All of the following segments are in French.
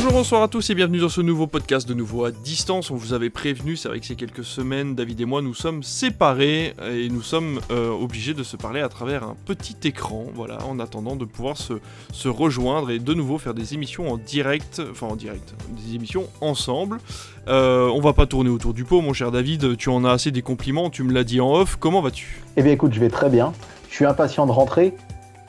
Bonjour, bonsoir à tous et bienvenue dans ce nouveau podcast de nouveau à distance. On vous avait prévenu, c'est vrai que ces quelques semaines, David et moi nous sommes séparés et nous sommes euh, obligés de se parler à travers un petit écran, voilà, en attendant de pouvoir se, rejoindre et de nouveau faire des émissions en direct, enfin en direct, des émissions ensemble. Euh, on va pas tourner autour du pot, mon cher David, tu en as assez des compliments, tu me l'as dit en off, comment vas-tu? Eh bien écoute, je vais très bien, je suis impatient de rentrer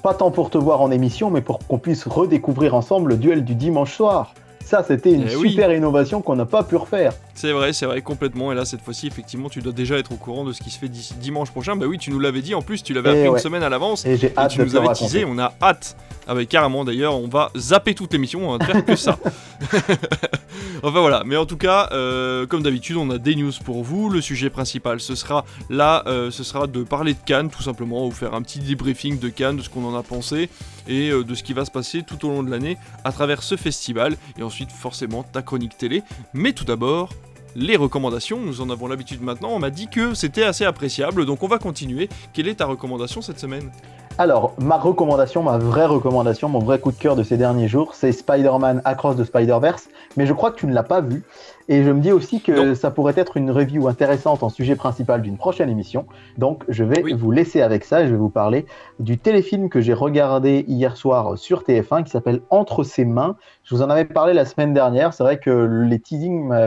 pas tant pour te voir en émission, mais pour qu'on puisse redécouvrir ensemble le duel du dimanche soir. Ça, c'était une Eh oui. super innovation qu'on n'a pas pu refaire. C'est vrai, c'est vrai, complètement. Et là, cette fois-ci, effectivement, tu dois déjà être au courant de ce qui se fait dimanche prochain. Bah oui, tu nous l'avais dit, en plus, tu l'avais Eh appris ouais. une semaine à l'avance. Et j'ai Et hâte tu de nous avais teasé, on a hâte. Ah bah carrément d'ailleurs, on va zapper toute l'émission, on va faire que ça. enfin voilà, mais en tout cas, euh, comme d'habitude, on a des news pour vous. Le sujet principal, ce sera là, euh, ce sera de parler de Cannes, tout simplement, ou faire un petit débriefing de Cannes, de ce qu'on en a pensé, et euh, de ce qui va se passer tout au long de l'année à travers ce festival, et ensuite forcément ta chronique télé. Mais tout d'abord, les recommandations, nous en avons l'habitude maintenant, on m'a dit que c'était assez appréciable, donc on va continuer. Quelle est ta recommandation cette semaine? Alors, ma recommandation, ma vraie recommandation, mon vrai coup de cœur de ces derniers jours, c'est Spider-Man Across the Spider-Verse. Mais je crois que tu ne l'as pas vu. Et je me dis aussi que ça pourrait être une review intéressante en sujet principal d'une prochaine émission. Donc, je vais Oui. vous laisser avec ça et je vais vous parler du téléfilm que j'ai regardé hier soir sur TF1 qui s'appelle Entre ses mains. Je vous en avais parlé la semaine dernière. C'est vrai que les,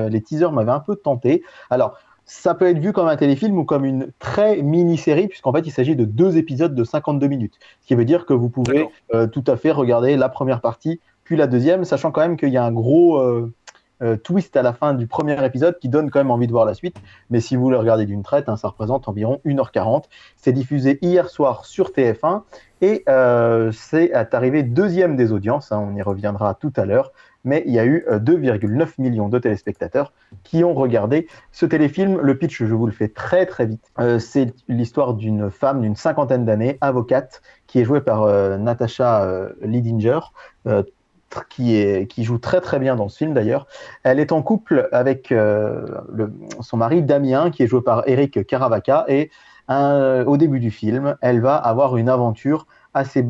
les teasers m'avaient un peu tenté. Alors, ça peut être vu comme un téléfilm ou comme une très mini-série, puisqu'en fait, il s'agit de deux épisodes de 52 minutes. Ce qui veut dire que vous pouvez euh, tout à fait regarder la première partie, puis la deuxième, sachant quand même qu'il y a un gros euh, euh, twist à la fin du premier épisode qui donne quand même envie de voir la suite. Mais si vous le regardez d'une traite, hein, ça représente environ 1h40. C'est diffusé hier soir sur TF1 et euh, c'est arrivé deuxième des audiences. hein, on y reviendra tout à l'heure. Mais il y a eu euh, 2,9 millions de téléspectateurs qui ont regardé ce téléfilm. Le pitch, je vous le fais très très vite. Euh, c'est l'histoire d'une femme d'une cinquantaine d'années, avocate, qui est jouée par euh, Natasha euh, Lidinger, euh, qui, est, qui joue très très bien dans ce film d'ailleurs. Elle est en couple avec euh, le- son mari Damien, qui est joué par Eric Caravaca, et un- au début du film, elle va avoir une aventure assez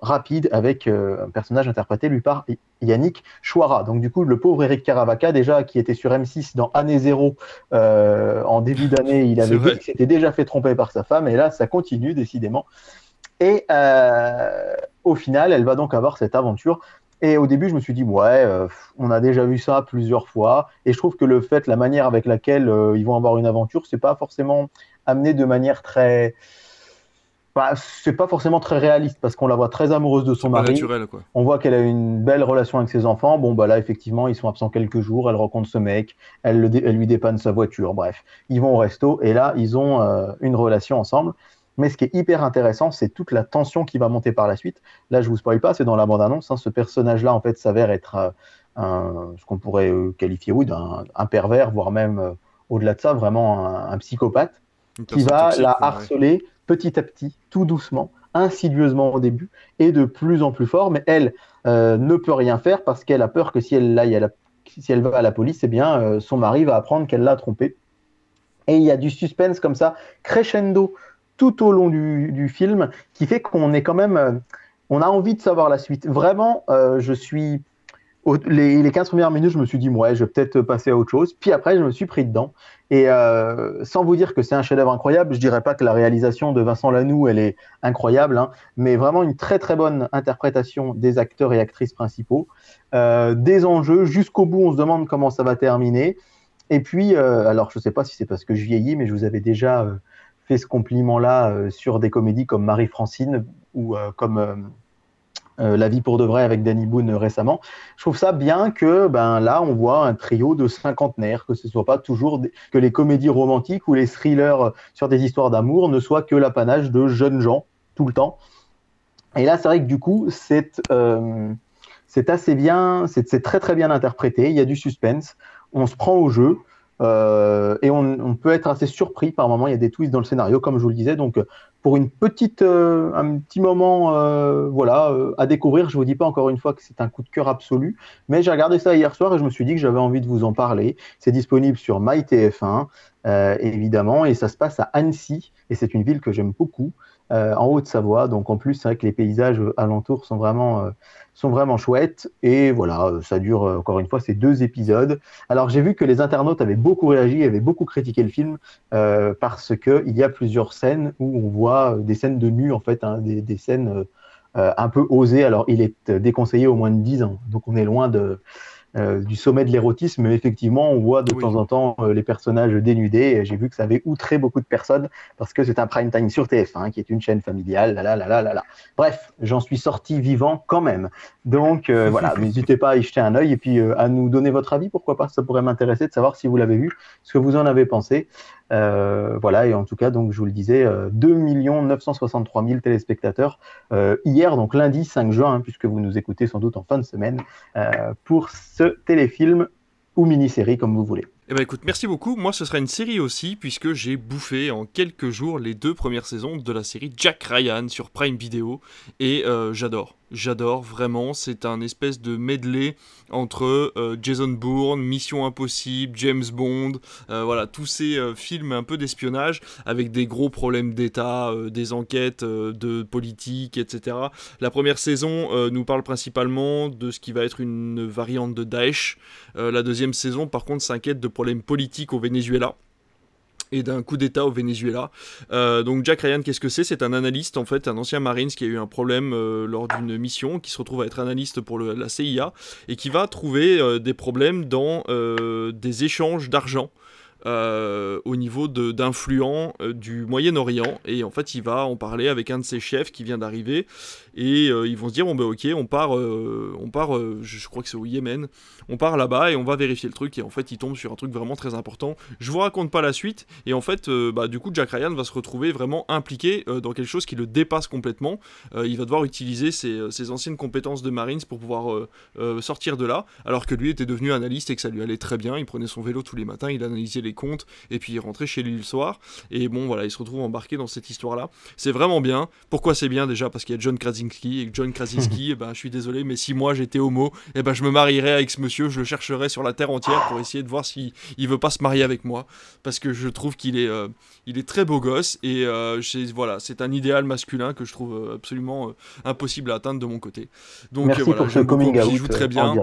rapide avec euh, un personnage interprété lui par Yannick Chouara. Donc du coup, le pauvre Eric Caravaca, déjà qui était sur M6 dans Année Zéro euh, en début d'année, il avait dit qu'il s'était déjà fait tromper par sa femme, et là, ça continue décidément. Et euh, au final, elle va donc avoir cette aventure. Et au début, je me suis dit, ouais, euh, on a déjà vu ça plusieurs fois. Et je trouve que le fait, la manière avec laquelle euh, ils vont avoir une aventure, c'est pas forcément amené de manière très. Bah, c'est pas forcément très réaliste parce qu'on la voit très amoureuse de son mari. naturel quoi. On voit qu'elle a une belle relation avec ses enfants. Bon, bah là, effectivement, ils sont absents quelques jours. Elle rencontre ce mec. Elle, le dé- elle lui dépanne sa voiture. Bref, ils vont au resto et là, ils ont euh, une relation ensemble. Mais ce qui est hyper intéressant, c'est toute la tension qui va monter par la suite. Là, je vous spoil pas, c'est dans la bande-annonce. hein. Ce personnage-là, en fait, s'avère être euh, un, ce qu'on pourrait euh, qualifier, oui, d'un un pervers, voire même euh, au-delà de ça, vraiment un, un psychopathe qui va toxique, la ouais. harceler petit à petit, tout doucement, insidieusement au début, et de plus en plus fort. Mais elle euh, ne peut rien faire parce qu'elle a peur que si elle, si va à la police, eh bien, son mari va apprendre qu'elle l'a trompée. Et il y a du suspense comme ça, crescendo, tout au long du, film, qui fait qu'on est quand même... euh, on a envie de savoir la suite. Vraiment, euh, je suis... les, les 15 premières minutes, je me suis dit, ouais, je vais peut-être passer à autre chose. Puis après, je me suis pris dedans. Et euh, sans vous dire que c'est un chef-d'œuvre incroyable, je dirais pas que la réalisation de Vincent Lanoux, elle est incroyable, hein, mais vraiment une très très bonne interprétation des acteurs et actrices principaux, des enjeux jusqu'au bout, on se demande comment ça va terminer. Et puis, alors je sais pas si c'est parce que je vieillis, mais je vous avais déjà fait ce compliment-là euh, sur des comédies comme Marie-Francine ou euh, comme euh, La vie pour de vrai avec Danny Boone récemment. Je trouve ça bien que ben là on voit un trio de cinquantenaires, que ce soit pas toujours que les comédies romantiques ou les thrillers sur des histoires d'amour ne soient que l'apanage de jeunes gens tout le temps. Et là c'est vrai que du coup c'est assez bien, c'est très très bien interprété. Il y a du suspense, on se prend au jeu. Euh, et on, peut être assez surpris par moments. Il y a des twists dans le scénario, comme je vous le disais. Donc, euh, pour une petite, un petit moment voilà, à découvrir. Je vous dis pas encore une fois que c'est un coup de cœur absolu, mais j'ai regardé ça hier soir et je me suis dit que j'avais envie de vous en parler. C'est disponible sur MyTF1, évidemment, et ça se passe à Annecy, et c'est une ville que j'aime beaucoup. Euh, en Haute-Savoie. Donc en plus, c'est vrai que les paysages alentours sont vraiment, euh, sont vraiment chouettes. Et voilà, euh, ça dure encore une fois ces deux épisodes. Alors j'ai vu que les internautes avaient beaucoup réagi, avaient beaucoup critiqué le film parce qu'il y a plusieurs scènes où on voit des scènes de nu, en fait, hein, des, des, scènes un peu osées. Alors il est déconseillé au moins de 10 ans. Donc on est loin de euh, du sommet de l'érotisme, mais effectivement, on voit de temps en temps euh, les personnages dénudés. J'ai vu que ça avait outré beaucoup de personnes parce que c'est un prime time sur TF1, qui est une chaîne familiale. Là, là, là, là, là. Bref, j'en suis sorti vivant quand même. Donc euh, voilà, n'hésitez pas à y jeter un œil et puis à nous donner votre avis. Pourquoi pas Ça pourrait m'intéresser de savoir si vous l'avez vu, ce que vous en avez pensé. Euh, voilà, et en tout cas, donc je vous le disais, 2 963 000 téléspectateurs euh, hier, donc lundi 5 juin, hein, puisque vous nous écoutez sans doute en fin de semaine, euh, pour ce téléfilm ou mini-série, comme vous voulez. Eh ben écoute, merci beaucoup. Moi, ce sera une série aussi, puisque j'ai bouffé en quelques jours les deux premières saisons de la série Jack Ryan sur Prime Video, et j'adore. J'adore vraiment, c'est un espèce de medley entre euh, Jason Bourne, Mission Impossible, James Bond, euh, voilà, tous ces euh, films un peu d'espionnage avec des gros problèmes d'État, des enquêtes de politique, etc. La première saison nous parle principalement de ce qui va être une variante de Daesh. la deuxième saison, par contre, s'inquiète de problèmes politiques au Venezuela et d'un coup d'État au Venezuela. Euh, donc Jack Ryan, qu'est-ce que c'est? C'est un analyste, en fait, un ancien Marines qui a eu un problème euh, lors d'une mission, qui se retrouve à être analyste pour la CIA, et qui va trouver euh, des problèmes dans des échanges d'argent. Au niveau d'influents du Moyen-Orient et en fait il va en parler avec un de ses chefs qui vient d'arriver et ils vont se dire bon ben ok on part on part je crois que c'est au Yémen on part là-bas et on va vérifier le truc et en fait il tombe sur un truc vraiment très important. Je vous raconte pas la suite et en fait euh, bah, du coup Jack Ryan va se retrouver vraiment impliqué euh, dans quelque chose qui le dépasse complètement. Euh, il va devoir utiliser ses, anciennes compétences de Marines pour pouvoir sortir de là alors que lui était devenu analyste et que ça lui allait très bien. Il prenait son vélo tous les matins, il analysait les comptes et puis il rentrait chez lui le soir et bon voilà il se retrouve embarqué dans cette histoire là. C'est vraiment bien. Pourquoi c'est bien? Déjà parce qu'il y a John Krasinski et John Krasinski, et eh ben, je suis désolé mais si moi j'étais homo, et eh ben, je me marierais avec ce monsieur je le chercherai sur la terre entière pour essayer de voir s'il il veut pas se marier avec moi, parce que je trouve qu'il est, euh, il est très beau gosse et euh, voilà, c'est un idéal masculin que je trouve euh, absolument impossible à atteindre de mon côté. Donc Merci voilà, pour ce coming out, joue très bien.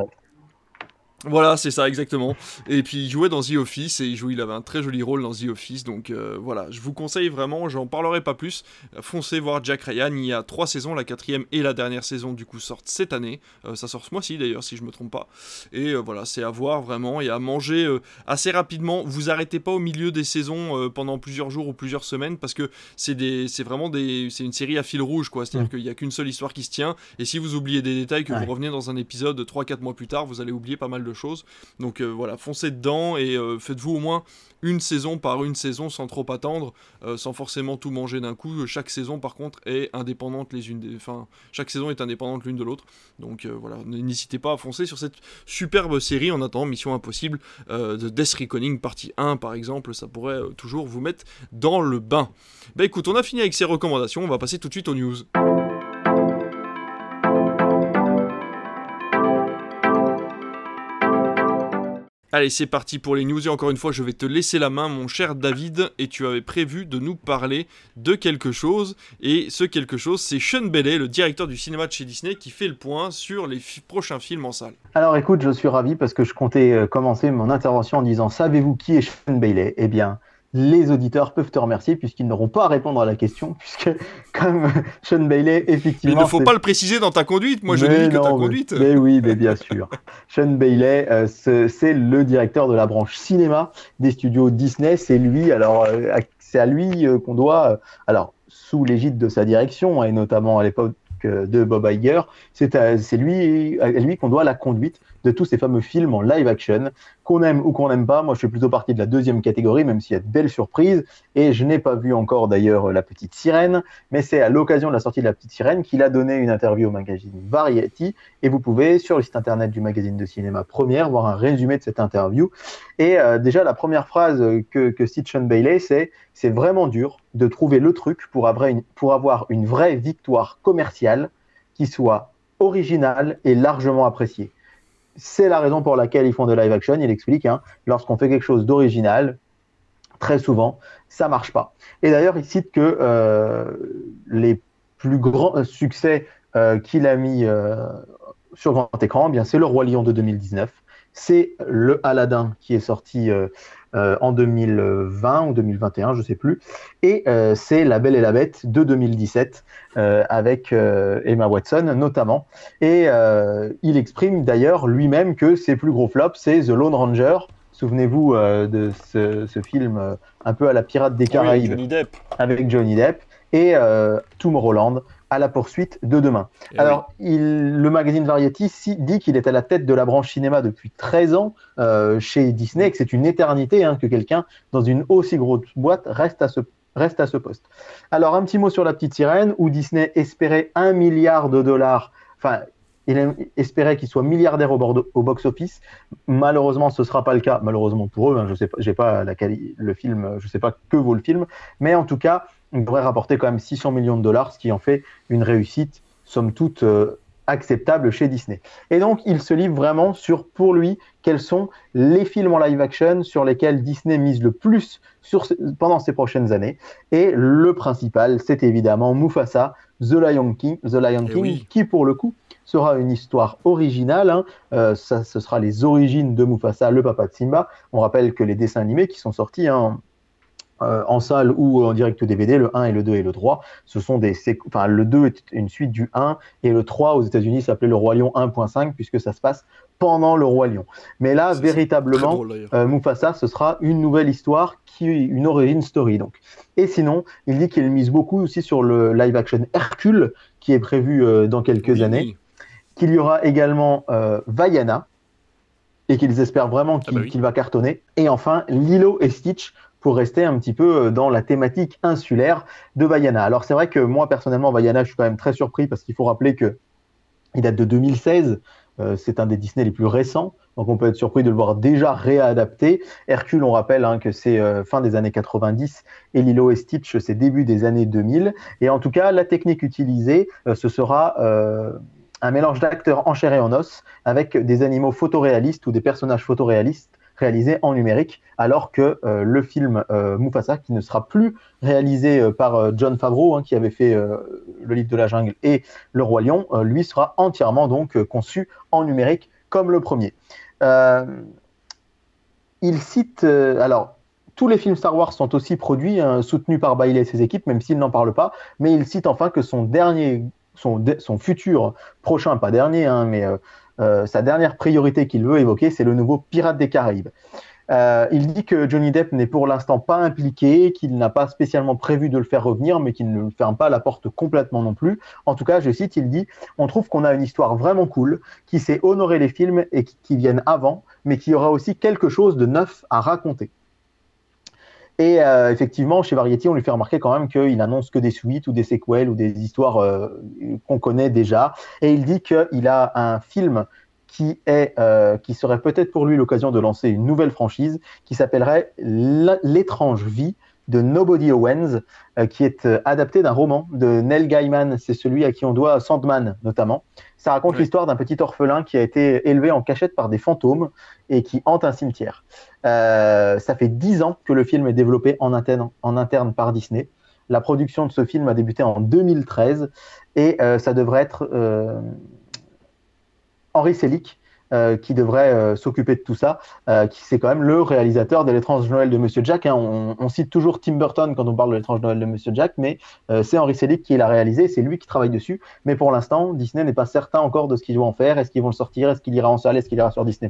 Voilà, c'est ça exactement. Et puis il jouait dans The Office et il, jouait, il avait un très joli rôle dans The Office. Donc euh, voilà, je vous conseille vraiment, j'en parlerai pas plus. Foncez voir Jack Ryan. Il y a trois saisons, la quatrième et la dernière saison du coup sortent cette année. Euh, ça sort ce mois-ci d'ailleurs, si je me trompe pas. Et euh, voilà, c'est à voir vraiment et à manger assez rapidement. Vous arrêtez pas au milieu des saisons pendant plusieurs jours ou plusieurs semaines parce que c'est des, c'est vraiment des, c'est une série à fil rouge quoi. C'est-à-dire mm. qu'il y a qu'une seule histoire qui se tient. Et si vous oubliez des détails, que vous revenez dans un épisode 3-4 mois plus tard, vous allez oublier pas mal de choses. Donc euh, voilà, foncez dedans et euh, faites-vous au moins une saison par une saison sans trop attendre, euh, sans forcément tout manger d'un coup. Chaque saison, par contre, est indépendante les unes des... Enfin, chaque saison est indépendante l'une de l'autre. Donc voilà, n'hésitez pas à foncer sur cette superbe série en attendant Mission Impossible de Death Reckoning partie 1 par exemple, ça pourrait toujours vous mettre dans le bain. Bah écoute, on a fini avec ces recommandations, on va passer tout de suite aux news. Allez, c'est parti pour les news et encore une fois, je vais te laisser la main, mon cher David, et tu avais prévu de nous parler de quelque chose, et ce quelque chose, c'est Sean Bailey, le directeur du cinéma de chez Disney, qui fait le point sur les prochains films en salle. Alors écoute, je suis ravi parce que je comptais euh, commencer mon intervention en disant, savez-vous qui est Sean Bailey? Eh bien, les auditeurs peuvent te remercier puisqu'ils n'auront pas à répondre à la question, puisque comme Sean Bailey, effectivement... il ne faut pas le préciser dans ta conduite, moi je dis que ta conduite... Mais, oui, mais bien sûr. Sean Bailey, euh, c'est le directeur de la branche cinéma des studios Disney, c'est lui, alors euh, c'est à lui euh, qu'on doit, alors sous l'égide de sa direction, et notamment à l'époque de Bob Iger, c'est lui, à lui qu'on doit la conduite de tous ces fameux films en live action qu'on aime ou qu'on n'aime pas, moi je suis plutôt parti de la deuxième catégorie, même s'il y a de belles surprises. Et je n'ai pas vu encore d'ailleurs La Petite Sirène, mais c'est à l'occasion de la sortie de La Petite Sirène qu'il a donné une interview au magazine Variety. Et vous pouvez, sur le site internet du magazine de cinéma Première, voir un résumé de cette interview. Et euh, déjà, la première phrase que, que cite Bailey, c'est C'est vraiment dur de trouver le truc pour avoir une, pour avoir une vraie victoire commerciale qui soit originale et largement appréciée c'est la raison pour laquelle ils font de live action. Il explique, hein, lorsqu'on fait quelque chose d'original, très souvent, ça marche pas. Et d'ailleurs, il cite que euh, les plus grands succès euh, qu'il a mis euh, sur grand écran, eh bien c'est le Roi Lion de 2019, c'est le Aladdin qui est sorti euh, en 2020 ou 2021, je ne sais plus. Et euh, c'est La Belle et la Bête de 2017 euh, avec Emma Watson notamment. Et il exprime d'ailleurs lui-même que ses plus gros flops, c'est The Lone Ranger. Souvenez-vous de ce, film un peu à la Pirate des Caraïbes avec Johnny Depp et Tomorrowland à la poursuite de demain. Eh Alors, le magazine Variety dit qu'il est à la tête de la branche cinéma depuis 13 ans euh, chez Disney et que c'est une éternité hein, que quelqu'un dans une aussi grosse boîte reste à ce reste à ce poste. Alors, un petit mot sur La Petite Sirène, où Disney espérait un milliard de dollars, enfin, il espérait qu'il soit milliardaire au, au box-office. Malheureusement, ce ne sera pas le cas. Malheureusement pour eux, hein, je sais pas, j'ai pas la le film, je sais pas que vaut le film, mais en tout cas, il devrait rapporter quand même 600 millions de dollars, ce qui en fait une réussite, somme toute, euh, acceptable chez Disney. Et donc, il se livre vraiment sur, pour lui, quels sont les films en live action sur lesquels Disney mise le plus sur, pendant ces prochaines années. Et le principal, c'est évidemment Mufasa, The Lion King, The Lion eh King qui, pour le coup, sera une histoire originale. Hein. Euh, ça, ce sera les origines de Mufasa, le papa de Simba. On rappelle que les dessins animés qui sont sortis hein, euh, en salle ou en direct DVD, le 1 et le 2 et le 3, ce sont des enfin le 2 est une suite du 1 et le 3 aux États-Unis s'appelait le Roi Lion 1.5 puisque ça se passe pendant le Roi Lion. Mais là véritablement euh, Mufasa ce sera une nouvelle histoire qui une origin story donc. Et sinon, il dit qu'il mise beaucoup aussi sur le live action Hercule qui est prévu euh, dans quelques années, qu'il y aura également Vaiana et qu'ils espèrent vraiment ah bah qu'il va cartonner. Et enfin, Lilo et Stitch pour rester un petit peu euh, dans la thématique insulaire de Vaiana. Alors c'est vrai que moi personnellement Vaiana, je suis quand même très surpris parce qu'il faut rappeler que il date de 2016. Euh, c'est un des Disney les plus récents, donc on peut être surpris de le voir déjà réadapté. Hercule, on rappelle hein, que c'est euh, fin des années 90 et Lilo et Stitch, c'est début des années 2000. Et en tout cas, la technique utilisée, ce sera un mélange d'acteurs en en os avec des animaux photoréalistes ou des personnages photoréalistes réalisé en numérique, alors que euh, le film euh, Mufasa, qui ne sera plus réalisé euh, par John Favreau, hein, qui avait fait le livre de la jungle et le roi lion, lui sera entièrement donc conçu en numérique comme le premier. il cite alors tous les films Star Wars sont aussi produits, hein, soutenus par Bailey et ses équipes, même s'il n'en parle pas. Mais il cite enfin que son dernier, son, futur prochain, pas dernier, hein, mais euh, sa dernière priorité qu'il veut évoquer, c'est le nouveau Pirate des Caraïbes. Euh, il dit que Johnny Depp n'est pour l'instant pas impliqué, qu'il n'a pas spécialement prévu de le faire revenir, mais qu'il ne ferme pas la porte complètement non plus. En tout cas, je cite, il dit On trouve qu'on a une histoire vraiment cool, qui sait honorer les films et qui viennent avant, mais qui aura aussi quelque chose de neuf à raconter. Et euh, effectivement, chez Variety, on lui fait remarquer quand même qu'il annonce que des suites ou des séquelles ou des histoires euh, qu'on connaît déjà. Et il dit qu'il a un film qui, est, euh, qui serait peut-être pour lui l'occasion de lancer une nouvelle franchise qui s'appellerait L'étrange vie de Nobody Owens, qui est adapté d'un roman de Neil Gaiman. C'est celui à qui on doit Sandman notamment. Ça raconte l'histoire d'un petit orphelin qui a été élevé en cachette par des fantômes et qui hante un cimetière. Euh, ça fait dix ans que le film est développé en interne, en interne par Disney. La production de ce film a débuté en 2013 et euh, ça devrait être euh, Henri Selick euh, qui devrait euh, s'occuper de tout ça, euh, qui c'est quand même le réalisateur de l'étrange Noël de Monsieur Jack. Hein. On, cite toujours Tim Burton quand on parle de l'étrange Noël de Monsieur Jack, mais c'est Henry Selick qui l'a réalisé, c'est lui qui travaille dessus. Mais pour l'instant, Disney n'est pas certain encore de ce qu'ils vont en faire. Est-ce qu'ils vont le sortir? Est-ce qu'il ira en salle? Est-ce qu'il ira sur Disney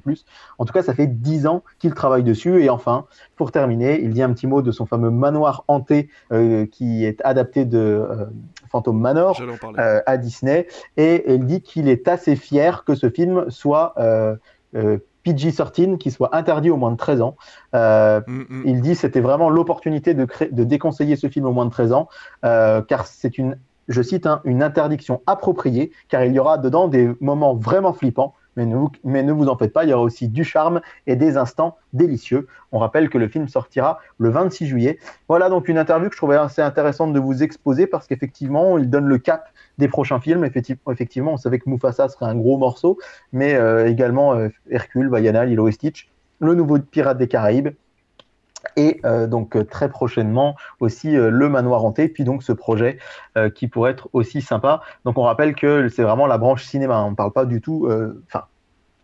En tout cas, ça fait dix ans qu'il travaille dessus. Et enfin, pour terminer, il dit un petit mot de son fameux manoir hanté qui est adapté de Phantom Manor à Disney. Et il dit qu'il est assez fier que ce film soit euh, euh, PG-13 qui soit interdit au moins de 13 ans. Euh, mm, mm. Il dit c'était vraiment l'opportunité de, de, déconseiller ce film au moins de 13 ans, euh, car c'est une, je cite, hein, une interdiction appropriée, car il y aura dedans des moments vraiment flippants mais ne, vous, en faites pas, il y aura aussi du charme et des instants délicieux. On rappelle que le film sortira le 26 juillet. Voilà donc une interview que je trouvais assez intéressante de vous exposer parce qu'effectivement, il donne le cap des prochains films. Effectivement, on savait que Mufasa serait un gros morceau, mais euh, également euh, Hercule, Bayana, Lilo et Stitch, le nouveau Pirate des Caraïbes, et euh, donc euh, très prochainement aussi euh, le manoir hanté, puis donc ce projet qui pourrait être aussi sympa. Donc on rappelle que c'est vraiment la branche cinéma, on ne parle pas du tout, enfin,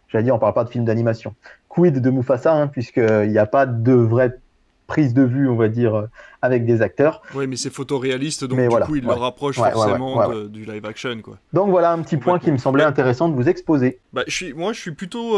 j'allais dire, on ne parle pas de film d'animation. Quid de Mufasa, hein, puisqu'il n'y a pas de vraie prise de vue, on va dire, avec des acteurs. Oui, mais c'est photoréaliste, donc du coup, il le rapproche forcément du live action. Quoi. Donc voilà un petit point qui me semblait intéressant de vous exposer. Bah, je suis, moi, je suis plutôt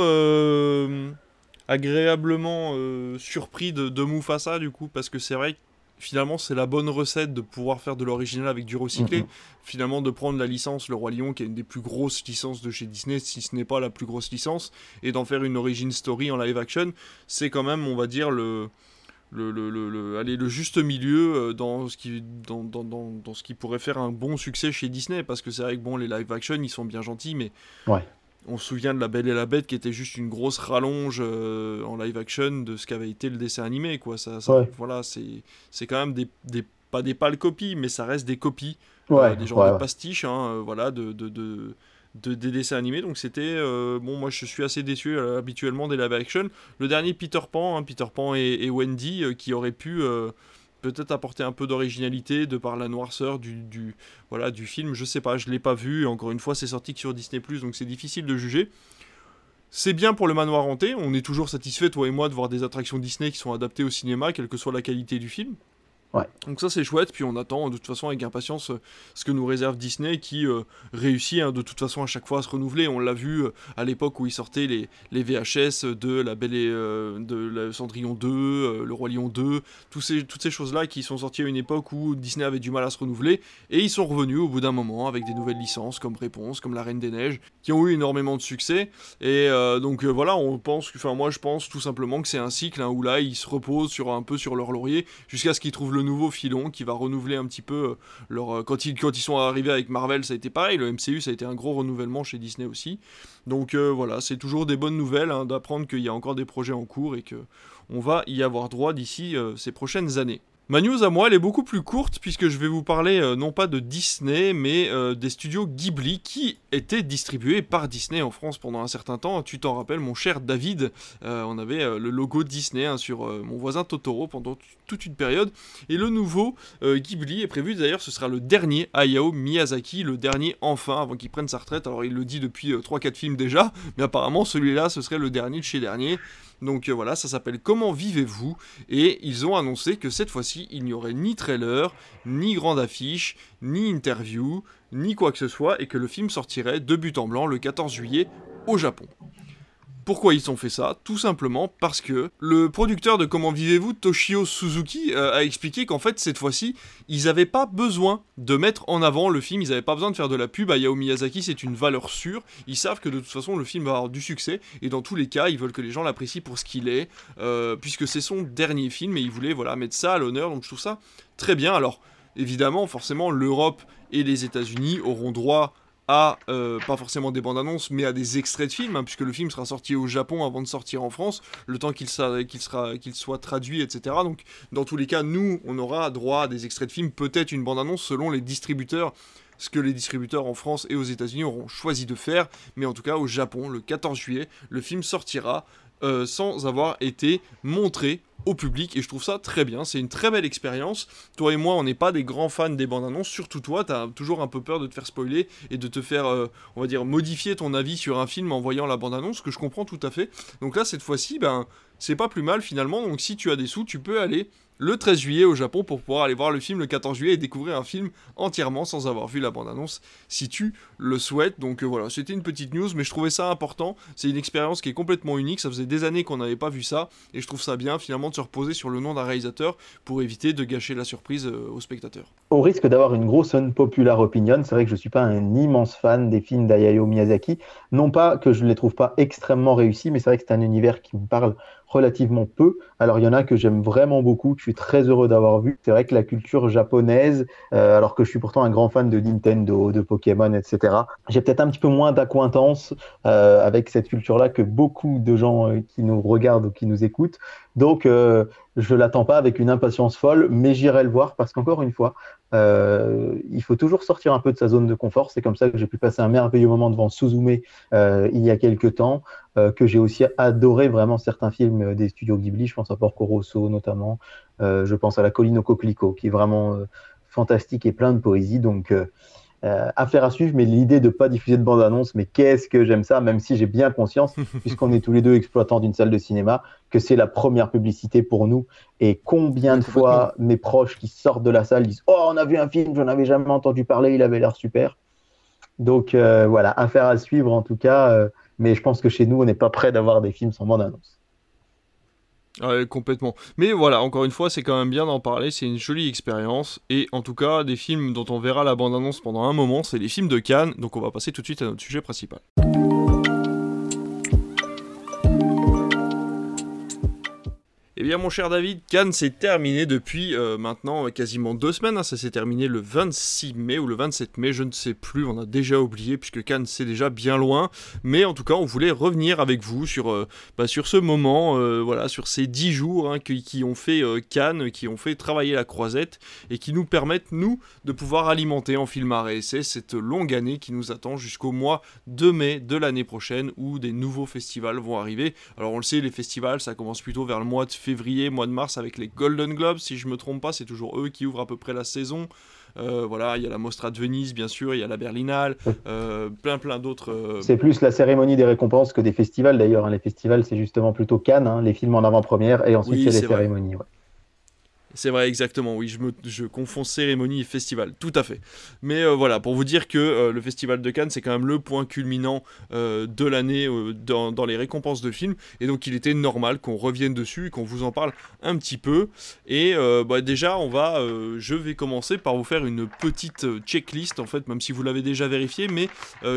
agréablement euh, surpris de, de, Mufasa du coup parce que c'est vrai que finalement c'est la bonne recette de pouvoir faire de l'original avec du recyclé. Finalement de prendre la licence Le Roi Lion qui est une des plus grosses licences de chez Disney si ce n'est pas la plus grosse licence et d'en faire une origin story en live action, c'est quand même on va dire le le, le, le, aller, le juste milieu euh, dans ce, qui, dans, dans, dans, dans, ce qui pourrait faire un bon succès chez Disney parce que c'est vrai que bon les live action ils sont bien gentils mais ouais on se souvient de La Belle et la Bête qui était juste une grosse rallonge euh, en live action de ce qu'avait été le dessin animé quoi. Ça, voilà c'est c'est quand même des, des, pas des pâles copies mais ça reste des copies euh, des genres de pastiches hein, euh, voilà de, de, de, de, des dessins animés. Donc c'était bon moi je suis assez déçu habituellement des live action. Le dernier Peter Pan hein, Peter Pan et, et Wendy qui aurait pu peut-être apporter un peu d'originalité de par la noirceur du, voilà, du film. Je sais pas, je l'ai pas vu. Encore une fois, c'est sorti que sur Disney donc c'est difficile de juger. C'est bien pour le manoir hanté. On est toujours satisfait, toi et moi, de voir des attractions Disney qui sont adaptées au cinéma, quelle que soit la qualité du film. Donc ça c'est chouette, puis on attend de toute façon avec impatience euh, ce que nous réserve Disney qui euh, réussit hein, de toute façon à chaque fois à se renouveler. On l'a vu euh, à l'époque où ils sortaient les, les, VHS de La Belle et de la Cendrillon 2, Le Roi Lion 2, tous ces, toutes ces choses-là qui sont sorties à une époque où Disney avait du mal à se renouveler et ils sont revenus au bout d'un moment avec des nouvelles licences comme Réponse, comme La Reine des Neiges, qui ont eu énormément de succès. Et donc voilà, on pense, enfin moi je pense tout simplement que c'est un cycle hein, où là ils se reposent sur un peu sur leur laurier jusqu'à ce qu'ils trouvent le nouveau filon qui va renouveler un petit peu euh, leur. Euh, quand ils, quand ils sont arrivés avec Marvel, ça a été pareil. Le MCU, ça a été un gros renouvellement chez Disney aussi. Donc euh, voilà, c'est toujours des bonnes nouvelles hein, d'apprendre qu'il y a encore des projets en cours et que on va y avoir droit d'ici ces prochaines années. Ma news à moi, elle est beaucoup plus courte puisque je vais vous parler euh, non pas de Disney mais euh, des studios Ghibli qui étaient distribués par Disney en France pendant un certain temps. Tu t'en rappelles, mon cher David, euh, on avait le logo Disney hein, sur mon voisin Totoro pendant toute une période. Et le nouveau Ghibli est prévu d'ailleurs, ce sera le dernier Hayao Miyazaki, le dernier enfin avant qu'il prenne sa retraite. Alors il le dit depuis 3-4 films déjà, mais apparemment celui-là ce serait le dernier de chez dernier. Donc euh, voilà, ça s'appelle Comment vivez-vous? Et ils ont annoncé que cette fois-ci, il n'y aurait ni trailer, ni grande affiche, ni interview, ni quoi que ce soit, et que le film sortirait de but en blanc le 14 juillet au Japon. Pourquoi ils ont fait ça Tout simplement parce que le producteur de Comment vivez-vous, Toshio Suzuki, euh, a expliqué qu'en fait cette fois-ci, ils n'avaient pas besoin de mettre en avant le film, ils n'avaient pas besoin de faire de la pub. Hayao Miyazaki, c'est une valeur sûre. Ils savent que de toute façon le film va avoir du succès et dans tous les cas, ils veulent que les gens l'apprécient pour ce qu'il est, euh, puisque c'est son dernier film et ils voulaient voilà mettre ça à l'honneur. Donc je trouve ça très bien. Alors évidemment, forcément, l'Europe et les États-Unis auront droit euh, pas forcément des bandes annonces, mais à des extraits de films, hein, puisque le film sera sorti au Japon avant de sortir en France, le temps qu'il qu'il soit traduit, etc. Donc, dans tous les cas, nous, on aura droit à des extraits de films, peut-être une bande annonce selon les distributeurs ce que les distributeurs en France et aux États-Unis auront choisi de faire, mais en tout cas au Japon, le 14 juillet, le film sortira euh, sans avoir été montré au public et je trouve ça très bien, c'est une très belle expérience. Toi et moi, on n'est pas des grands fans des bandes annonces, surtout toi, tu as toujours un peu peur de te faire spoiler et de te faire, euh, on va dire, modifier ton avis sur un film en voyant la bande annonce, que je comprends tout à fait. Donc là, cette fois-ci, ben, c'est pas plus mal finalement, donc si tu as des sous, tu peux aller le 13 juillet au Japon pour pouvoir aller voir le film le 14 juillet et découvrir un film entièrement sans avoir vu la bande-annonce si tu le souhaites. Donc euh, voilà, c'était une petite news, mais je trouvais ça important. C'est une expérience qui est complètement unique. Ça faisait des années qu'on n'avait pas vu ça et je trouve ça bien finalement de se reposer sur le nom d'un réalisateur pour éviter de gâcher la surprise euh, aux spectateurs. Au risque d'avoir une grosse unpopular opinion, c'est vrai que je suis pas un immense fan des films d'Ayao Miyazaki. Non pas que je ne les trouve pas extrêmement réussis, mais c'est vrai que c'est un univers qui me parle relativement peu. Alors il y en a que j'aime vraiment beaucoup, que je suis très heureux d'avoir vu. C'est vrai que la culture japonaise, euh, alors que je suis pourtant un grand fan de Nintendo, de Pokémon, etc., j'ai peut-être un petit peu moins d'acquaintance euh, avec cette culture-là que beaucoup de gens euh, qui nous regardent ou qui nous écoutent. Donc je l'attends pas avec une impatience folle, mais j'irai le voir parce qu'encore une fois, euh, il faut toujours sortir un peu de sa zone de confort. C'est comme ça que j'ai pu passer un merveilleux moment devant Suzume euh, il y a quelques temps, euh, que j'ai aussi adoré vraiment certains films des studios Ghibli. Je pense à Porco Rosso notamment. je pense à La Colline au Coquelicot, qui est vraiment fantastique et plein de poésie. Donc euh, affaire à suivre, mais l'idée de ne pas diffuser de bande-annonce, mais qu'est-ce que j'aime ça, même si j'ai bien conscience, puisqu'on est tous les deux exploitants d'une salle de cinéma, que c'est la première publicité pour nous. Et combien de fois mes proches qui sortent de la salle disent Oh, on a vu un film, j'en avais jamais entendu parler, il avait l'air super. Donc euh, voilà, affaire à suivre en tout cas, euh, mais je pense que chez nous, on n'est pas prêt d'avoir des films sans bande-annonce. Ouais, complètement. Mais voilà, encore une fois, c'est quand même bien d'en parler, c'est une jolie expérience. Et en tout cas, des films dont on verra la bande-annonce pendant un moment, c'est les films de Cannes. Donc on va passer tout de suite à notre sujet principal. Eh bien, mon cher David, Cannes s'est terminé depuis euh, maintenant quasiment deux semaines. Hein. Ça s'est terminé le 26 mai ou le 27 mai, je ne sais plus. On a déjà oublié puisque Cannes c'est déjà bien loin. Mais en tout cas, on voulait revenir avec vous sur, euh, bah, ce moment, euh, voilà, sur ces dix jours hein, qui, ont fait Cannes, qui ont fait travailler la croisette et qui nous permettent, nous, de pouvoir alimenter en film à cette longue année qui nous attend jusqu'au mois de mai de l'année prochaine où des nouveaux festivals vont arriver. Alors, on le sait, les festivals, ça commence plutôt vers le mois de février février, mois de mars avec les Golden Globes, si je me trompe pas, c'est toujours eux qui ouvrent à peu près la saison. Euh, voilà, il y a la Mostra de Venise, bien sûr, il y a la Berlinale, euh, plein plein d'autres. Euh, c'est plus la cérémonie des récompenses que des festivals d'ailleurs. Hein. Les festivals, c'est justement plutôt Cannes, hein, les films en avant-première, et ensuite a les cérémonies. C'est vrai, exactement, oui, je, confonds cérémonie et festival, tout à fait. Mais euh, voilà, pour vous dire que euh, le Festival de Cannes, c'est quand même le point culminant euh, de l'année dans, dans, les récompenses de films, et donc il était normal qu'on revienne dessus et qu'on vous en parle un petit peu. Et bah, déjà, on va, je vais commencer par vous faire une petite checklist, en fait, même si vous l'avez déjà vérifié, mais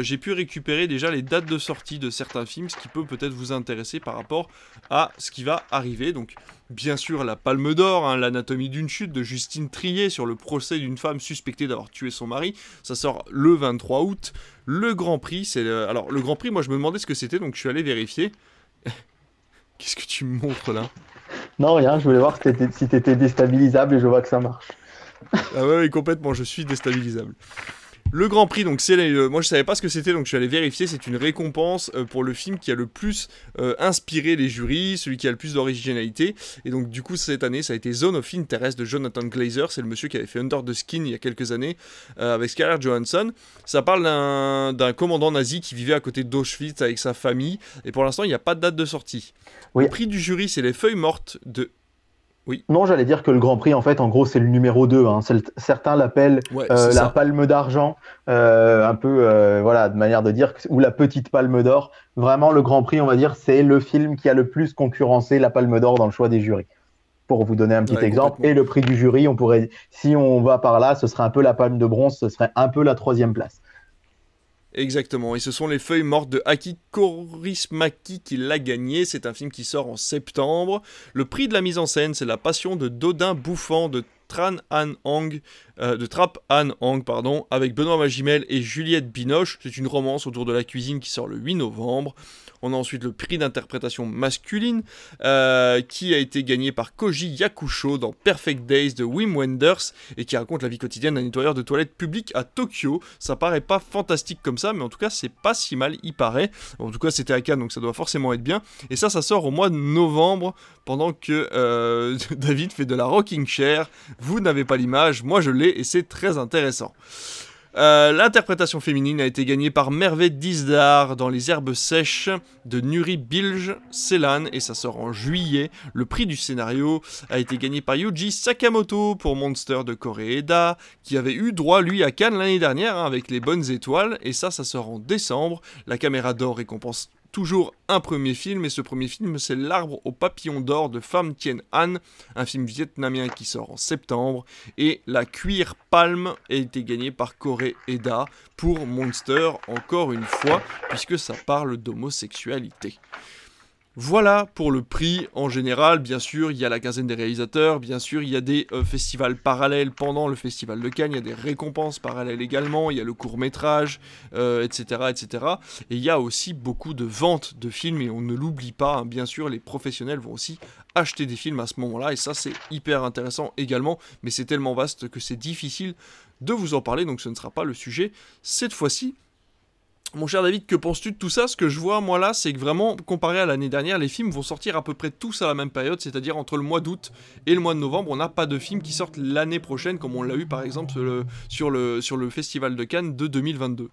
j'ai pu récupérer déjà les dates de sortie de certains films, ce qui peut peut-être vous intéresser par rapport à ce qui va arriver. Donc, Bien sûr, la Palme d'Or, hein, l'anatomie d'une chute de Justine Trier sur le procès d'une femme suspectée d'avoir tué son mari. Ça sort le 23 août. Le Grand Prix, c'est alors le Grand Prix. Moi, je me demandais ce que c'était, donc je suis allé vérifier. Qu'est-ce que tu me montres là? Non, rien. Je voulais voir si tu étais déstabilisable et je vois que ça marche. ah ouais, complètement. Je suis déstabilisable. Le Grand Prix, donc c'est euh, moi je savais pas ce que c'était, donc je suis allé vérifier. C'est une récompense euh, pour le film qui a le plus euh, inspiré les jurys, celui qui a le plus d'originalité. Et donc du coup cette année, ça a été Zone of Interest de Jonathan Glazer. C'est le monsieur qui avait fait Under the Skin il y a quelques années avec Scarlett Johansson. Ça parle d'un commandant nazi qui vivait à côté d'Auschwitz avec sa famille. Et pour l'instant, il n'y a pas de date de sortie. Le prix du jury, c'est les feuilles mortes de oui. Non, j'allais dire que le Grand Prix, en fait, en gros, c'est le numéro 2. Hein. Certains l'appellent euh, la palme d'argent, euh, un peu, euh, voilà, de manière de dire, ou la petite palme d'or. Vraiment, le Grand Prix, on va dire, c'est le film qui a le plus concurrencé la palme d'or dans le choix des jurys. Pour vous donner un petit exemple. Et le prix du jury, on pourrait, si on va par là, ce serait un peu la palme de bronze, ce serait un peu la troisième place. Exactement, et ce sont les feuilles mortes de Aki Korismaki qui l'a gagné. C'est un film qui sort en septembre. Le prix de la mise en scène, c'est La Passion de Dodin Bouffant de Tran Han Hong, euh, Trap Han Hong, pardon, avec Benoît Magimel et Juliette Binoche. C'est une romance autour de la cuisine qui sort le 8 novembre. On a ensuite le prix d'interprétation masculine euh, qui a été gagné par Koji Yakusho dans Perfect Days de Wim Wenders et qui raconte la vie quotidienne d'un nettoyeur de toilettes public à Tokyo. Ça paraît pas fantastique comme ça, mais en tout cas c'est pas si mal, il paraît. En tout cas c'était à donc ça doit forcément être bien. Et ça, ça sort au mois de novembre pendant que euh, David fait de la rocking chair. Vous n'avez pas l'image, moi je l'ai et c'est très intéressant. Euh, l'interprétation féminine a été gagnée par Merve Dizdar dans Les Herbes Sèches de Nuri Bilge Ceylan et ça sort en juillet. Le prix du scénario a été gagné par Yuji Sakamoto pour Monster de Koreeda qui avait eu droit lui à Cannes l'année dernière hein, avec les bonnes étoiles et ça ça sort en décembre. La caméra d'or récompense toujours un premier film, et ce premier film, c'est L'Arbre au papillon d'or de Pham Thien An, un film vietnamien qui sort en septembre, et la cuir palme a été gagnée par Corée Eda pour Monster, encore une fois, puisque ça parle d'homosexualité. Voilà pour le prix en général. Bien sûr, il y a la quinzaine des réalisateurs. Bien sûr, il y a des euh, festivals parallèles pendant le festival de Cannes. Il y a des récompenses parallèles également. Il y a le court métrage, etc., euh, etc. Et il y a aussi beaucoup de ventes de films. Et on ne l'oublie pas. Hein. bien sûr, les professionnels vont aussi acheter des films à ce moment-là. Et ça, c'est hyper intéressant également. Mais c'est tellement vaste que c'est difficile de vous en parler. Donc, ce ne sera pas le sujet cette fois-ci. Mon cher David, que penses-tu de tout ça? Ce que je vois, moi, là, c'est que vraiment, comparé à l'année dernière, les films vont sortir à peu près tous à la même période, c'est-à-dire entre le mois d'août et le mois de novembre. On n'a pas de films qui sortent l'année prochaine, comme on l'a eu, par exemple, sur le, sur le Festival de Cannes de 2022.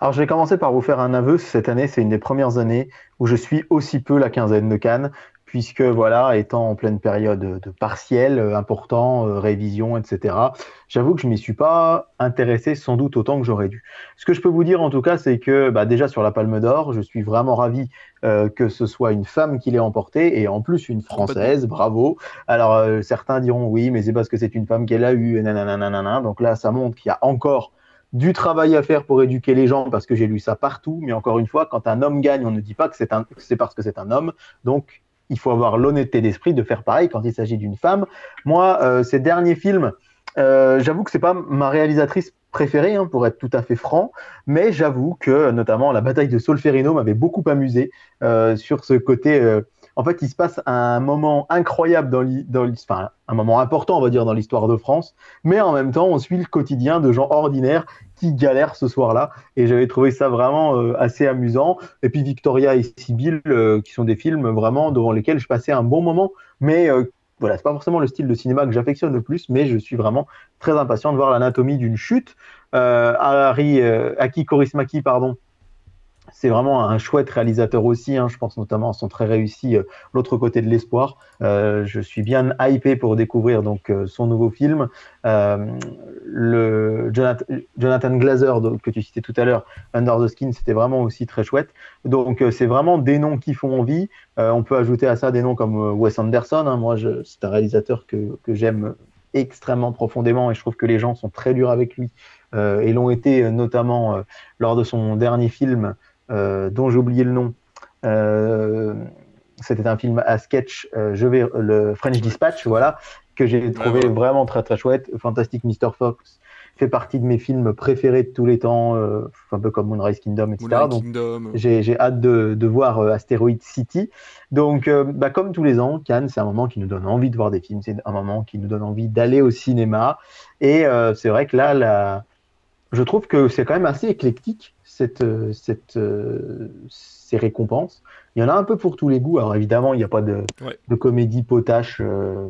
Alors, je vais commencer par vous faire un aveu. Cette année, c'est une des premières années où je suis aussi peu la quinzaine de Cannes puisque voilà, étant en pleine période de partiel euh, important, euh, révision, etc., j'avoue que je m'y suis pas intéressé sans doute autant que j'aurais dû. Ce que je peux vous dire en tout cas, c'est que bah, déjà sur la Palme d'Or, je suis vraiment ravi euh, que ce soit une femme qui l'ait emporté et en plus une française, bravo. Alors certains diront oui, mais c'est parce que c'est une femme qu'elle a eue, nanana. Donc là, ça montre qu'il y a encore du travail à faire pour éduquer les gens parce que j'ai lu ça partout. Mais encore une fois, quand un homme gagne, on ne dit pas que c'est parce que c'est un homme. Donc il faut avoir l'honnêteté d'esprit de faire pareil quand il s'agit d'une femme. Moi, euh, ces derniers films, euh, j'avoue que c'est pas ma réalisatrice préférée, hein, pour être tout à fait franc, mais j'avoue que notamment la bataille de Solferino m'avait beaucoup amusé euh, sur ce côté. En fait, il se passe un moment incroyable dans l'histoire, enfin, un moment important, on va dire, dans l'histoire de France, mais en même temps, on suit le quotidien de gens ordinaires qui galèrent ce soir-là, et j'avais trouvé ça vraiment euh, assez amusant. Et puis Victoria et Sibyl, euh, qui sont des films vraiment devant lesquels je passais un bon moment, mais euh, voilà, c'est pas forcément le style de cinéma que j'affectionne le plus, mais je suis vraiment très impatient de voir l'anatomie d'une chute. Harry, Aki Korismaki, pardon, c'est vraiment un chouette réalisateur aussi. Hein. Je pense notamment à son très réussi euh, L'autre côté de l'espoir. Euh, je suis bien hypé pour découvrir donc euh, son nouveau film. le Jonathan, Glazer que tu citais tout à l'heure, Under the Skin, c'était vraiment aussi très chouette. Donc c'est vraiment des noms qui font envie. on peut ajouter à ça des noms comme Wes Anderson. Hein. Moi, c'est un réalisateur que, j'aime extrêmement profondément et je trouve que les gens sont très durs avec lui et l'ont été notamment lors de son dernier film dont j'ai oublié le nom. Euh, c'était un film à sketch, euh, je vais, le French Dispatch, voilà, que j'ai trouvé vraiment très très chouette. Fantastic Mr. Fox fait partie de mes films préférés de tous les temps, un peu comme Moonrise Kingdom, etc. Donc, j'ai hâte de, de voir Asteroid City. Donc, bah, comme tous les ans, Cannes, c'est un moment qui nous donne envie de voir des films, c'est un moment qui nous donne envie d'aller au cinéma. Et c'est vrai que là, la... je trouve que c'est quand même assez éclectique cette, cette, euh, ces récompenses. Il y en a un peu pour tous les goûts. Alors évidemment, il n'y a pas de, de comédie potache, euh,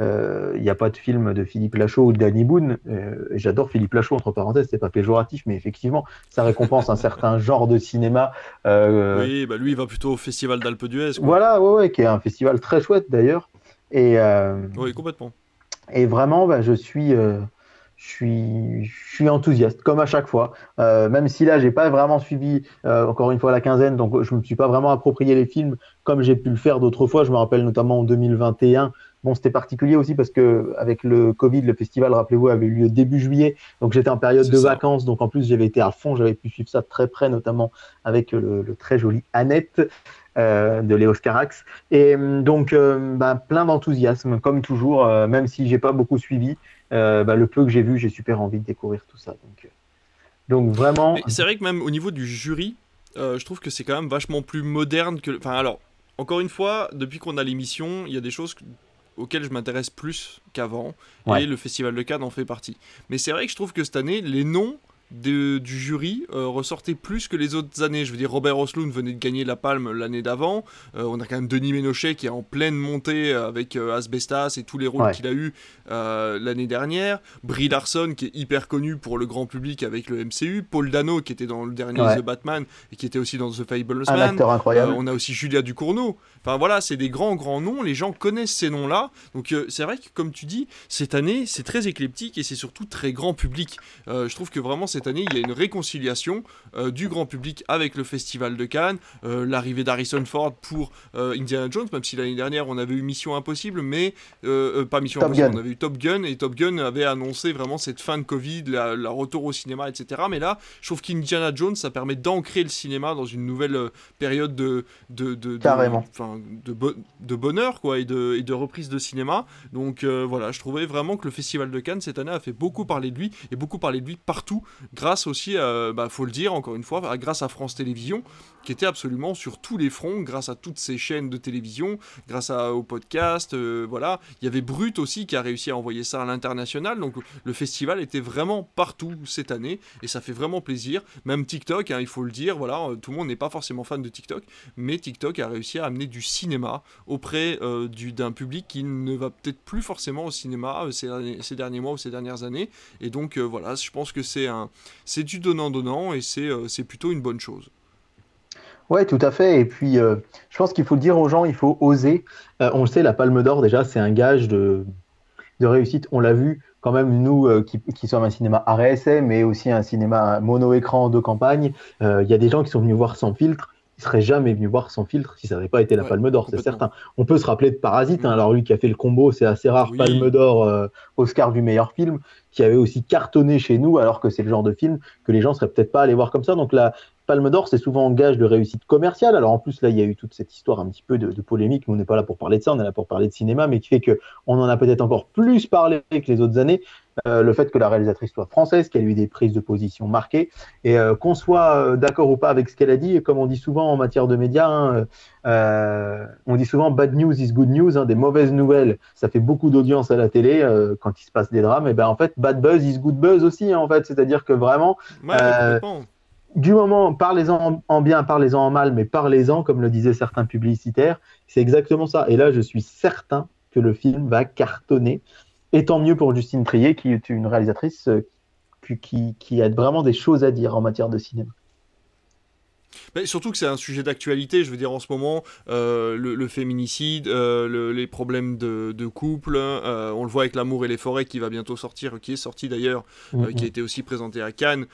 euh, il n'y a pas de film de Philippe Lachaud ou de Danny Boone. J'adore Philippe Lachaud, entre parenthèses, c'est pas péjoratif, mais effectivement, ça récompense un certain genre de cinéma. oui, bah lui, il va plutôt au Festival d'Alpe d'Huez. Voilà, ouais, ouais, qui est un festival très chouette d'ailleurs. Et, oui, complètement. Et vraiment, bah, je suis je suis, je suis enthousiaste, comme à chaque fois. Euh, même si là, j'ai pas vraiment suivi, euh, encore une fois, la quinzaine, donc je me suis pas vraiment approprié les films comme j'ai pu le faire d'autres fois. Je me rappelle notamment en 2021. Bon, c'était particulier aussi parce que avec le Covid, le festival, rappelez-vous, avait eu lieu début juillet, donc j'étais en période de vacances, donc en plus j'avais été à fond, j'avais pu suivre ça de très près, notamment avec le, très joli Annette. Euh, de Léo Carax et donc bah, plein d'enthousiasme comme toujours même si j'ai pas beaucoup suivi euh, bah, le peu que j'ai vu, j'ai super envie de découvrir tout ça. Donc, euh, donc vraiment. C'est vrai que même au niveau du jury, euh, je trouve que c'est quand même vachement plus moderne que. Enfin, alors, encore une fois, depuis qu'on a l'émission, il y a des choses auxquelles je m'intéresse plus qu'avant. Et le Festival de Cannes en fait partie. Mais c'est vrai que je trouve que cette année, les noms du jury ressortait plus que les autres années. Je veux dire, Robert Osloon venait de gagner la palme l'année d'avant. on a quand même Denis Ménochet qui est en pleine montée avec Asbestas et tous les rôles qu'il a eu l'année dernière. Brie Larson qui est hyper connu pour le grand public avec le MCU. Paul Dano qui était dans le dernier The Batman et qui était aussi dans The Fablesman. Un acteur incroyable. on a aussi Julia Ducournau. Enfin voilà, c'est des grands grands noms. Les gens connaissent ces noms-là. Donc c'est vrai que comme tu dis, cette année c'est très éclectique et c'est surtout très grand public. je trouve que vraiment cette année il y a une réconciliation du grand public avec le festival de Cannes, l'arrivée d'Harrison Ford pour Indiana Jones, même si l'année dernière on avait eu Mission Impossible, mais pas Mission Impossible, on avait eu Top Gun et Top Gun avait annoncé vraiment cette fin de Covid, la, retour au cinéma, etc. Mais là, je trouve qu'Indiana Jones, ça permet d'ancrer le cinéma dans une nouvelle euh, période de, de, de, de, de, bonheur quoi, et, de, et de reprise de cinéma. Donc euh, voilà, je trouvais vraiment que le Festival de Cannes cette année a fait beaucoup parler de lui et beaucoup parler de lui partout, grâce aussi, à, bah, faut le dire encore une fois, grâce à France Télévisions, qui était absolument sur tous les fronts, grâce à toutes ces chaînes de télévision, grâce au podcast, euh, voilà. Il y avait Brut aussi qui a réussi à envoyer ça à l'international, donc le festival était vraiment partout cette année, et ça fait vraiment plaisir. Même TikTok, hein, il faut le dire, voilà, euh, tout le monde n'est pas forcément fan de TikTok, mais TikTok a réussi à amener du cinéma auprès euh, d'un public qui ne va peut-être plus forcément au cinéma ces, derniers mois ou ces dernières années, et donc voilà, je pense que c'est du donnant-donnant, et c'est plutôt une bonne chose. Ouais, tout à fait. Et puis, euh, je pense qu'il faut le dire aux gens, il faut oser. Euh, on le sait, la Palme d'Or, déjà, c'est un gage de, de réussite. On l'a vu quand même, nous euh, qui, qui, sommes un cinéma RSM, mais aussi un cinéma mono-écran de campagne, il y a des gens qui sont venus voir sans filtre. Ils seraient jamais venus voir sans filtre si ça n'avait pas été la Palme d'Or, c'est certain. On peut se rappeler de Parasite. Hein. Mm. alors lui qui a fait le combo, c'est assez rare, Palme d'Or, Oscar du meilleur film, qui avait aussi cartonné chez nous, alors que c'est le genre de film que les gens seraient peut-être pas allés voir comme ça. Donc la, Palme d'Or, c'est souvent un gage de réussite commerciale. Alors en plus, là, il y a eu toute cette histoire un petit peu de, polémique, mais on n'est pas là pour parler de ça, on est là pour parler de cinéma, mais qui fait qu'on en a peut-être encore plus parlé que les autres années. Euh, le fait que la réalisatrice soit française, qu'elle ait eu des prises de position marquées, et euh, qu'on soit euh, d'accord ou pas avec ce qu'elle a dit, et comme on dit souvent en matière de médias, hein, on dit souvent bad news is good news, hein, des mauvaises nouvelles, ça fait beaucoup d'audience à la télé quand il se passe des drames, et ben en fait bad buzz is good buzz aussi, hein, en fait, c'est-à-dire que vraiment du moment, parlez-en en bien, parlez-en en mal, mais parlez-en, comme le disaient certains publicitaires. C'est exactement ça. Et là, je suis certain que le film va cartonner. Et tant mieux pour Justine Trier, qui est une réalisatrice euh, qui, qui a vraiment des choses à dire en matière de cinéma surtout que c'est un sujet d'actualité, je veux dire, en ce moment, euh, le, féminicide, euh, les problèmes de, couple, euh, on le voit avec L'amour et les forêts qui va bientôt sortir, qui est sorti d'ailleurs, mm-hmm. qui a été aussi présenté à Cannes,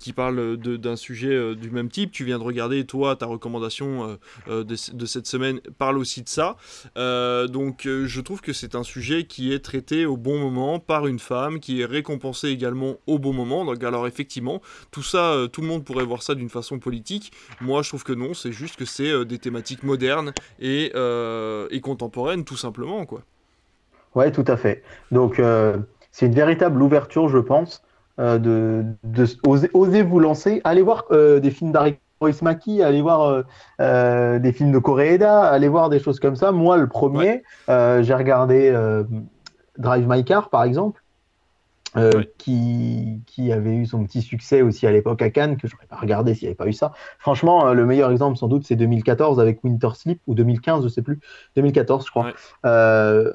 qui parle d'un sujet du même type. Tu viens de regarder, toi, ta recommandation de, de, cette semaine parle aussi de ça. donc, je trouve que c'est un sujet qui est traité au bon moment par une femme, qui est récompensée également au bon moment. Donc, alors, effectivement, tout ça, tout le monde pourrait voir ça d'une façon politique. Moi, je trouve que non, c'est juste que c'est euh, des thématiques modernes et, euh, et, contemporaines, tout simplement, quoi. Ouais, tout à fait. Donc, euh, c'est une véritable ouverture, je pense, de, de oser, vous lancer. Allez voir des films d'Harry Maki, allez voir des films de Koreeda, allez voir des choses comme ça. Moi, le premier, j'ai regardé Drive My Car, par exemple. Euh, qui, qui, avait eu son petit succès aussi à l'époque à Cannes, que je n'aurais pas regardé s'il n'y avait pas eu ça. Franchement, euh, le meilleur exemple sans doute, c'est 2014 avec Winter Sleep, ou 2015, je ne sais plus, 2014 je crois. Euh,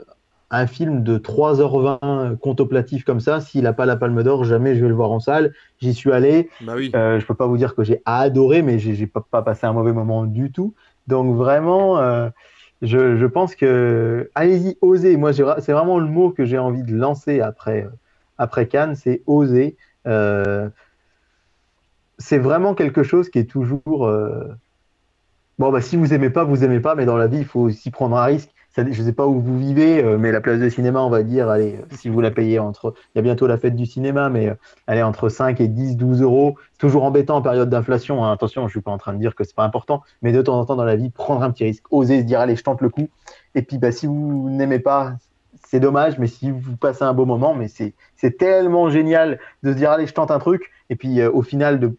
un film de 3h20 contemplatif comme ça, s'il n'a pas la palme d'or, jamais je vais le voir en salle. J'y suis allé. Bah oui. je ne peux pas vous dire que j'ai adoré, mais j'ai pas, pas passé un mauvais moment du tout. Donc vraiment, je, je, pense que allez-y, osez. Moi, c'est vraiment le mot que j'ai envie de lancer après après Cannes, c'est oser. Euh, c'est vraiment quelque chose qui est toujours. Euh, bon, bah, si vous aimez pas, vous aimez pas, mais dans la vie, il faut aussi prendre un risque. je ne sais pas où vous vivez, euh, mais la place de cinéma, on va dire, allez, si vous la payez entre. Il y a bientôt la fête du cinéma, mais elle entre 5 et 10, 12 euros. Toujours embêtant en période d'inflation. Hein. Attention, je ne suis pas en train de dire que c'est pas important, mais de temps en temps dans la vie, prendre un petit risque, oser se dire, allez, je tente le coup. Et puis, bah, si vous n'aimez pas, c'est dommage, mais si vous passez un beau moment, mais c'est tellement génial de se dire allez, je tente un truc, et puis euh, au final de,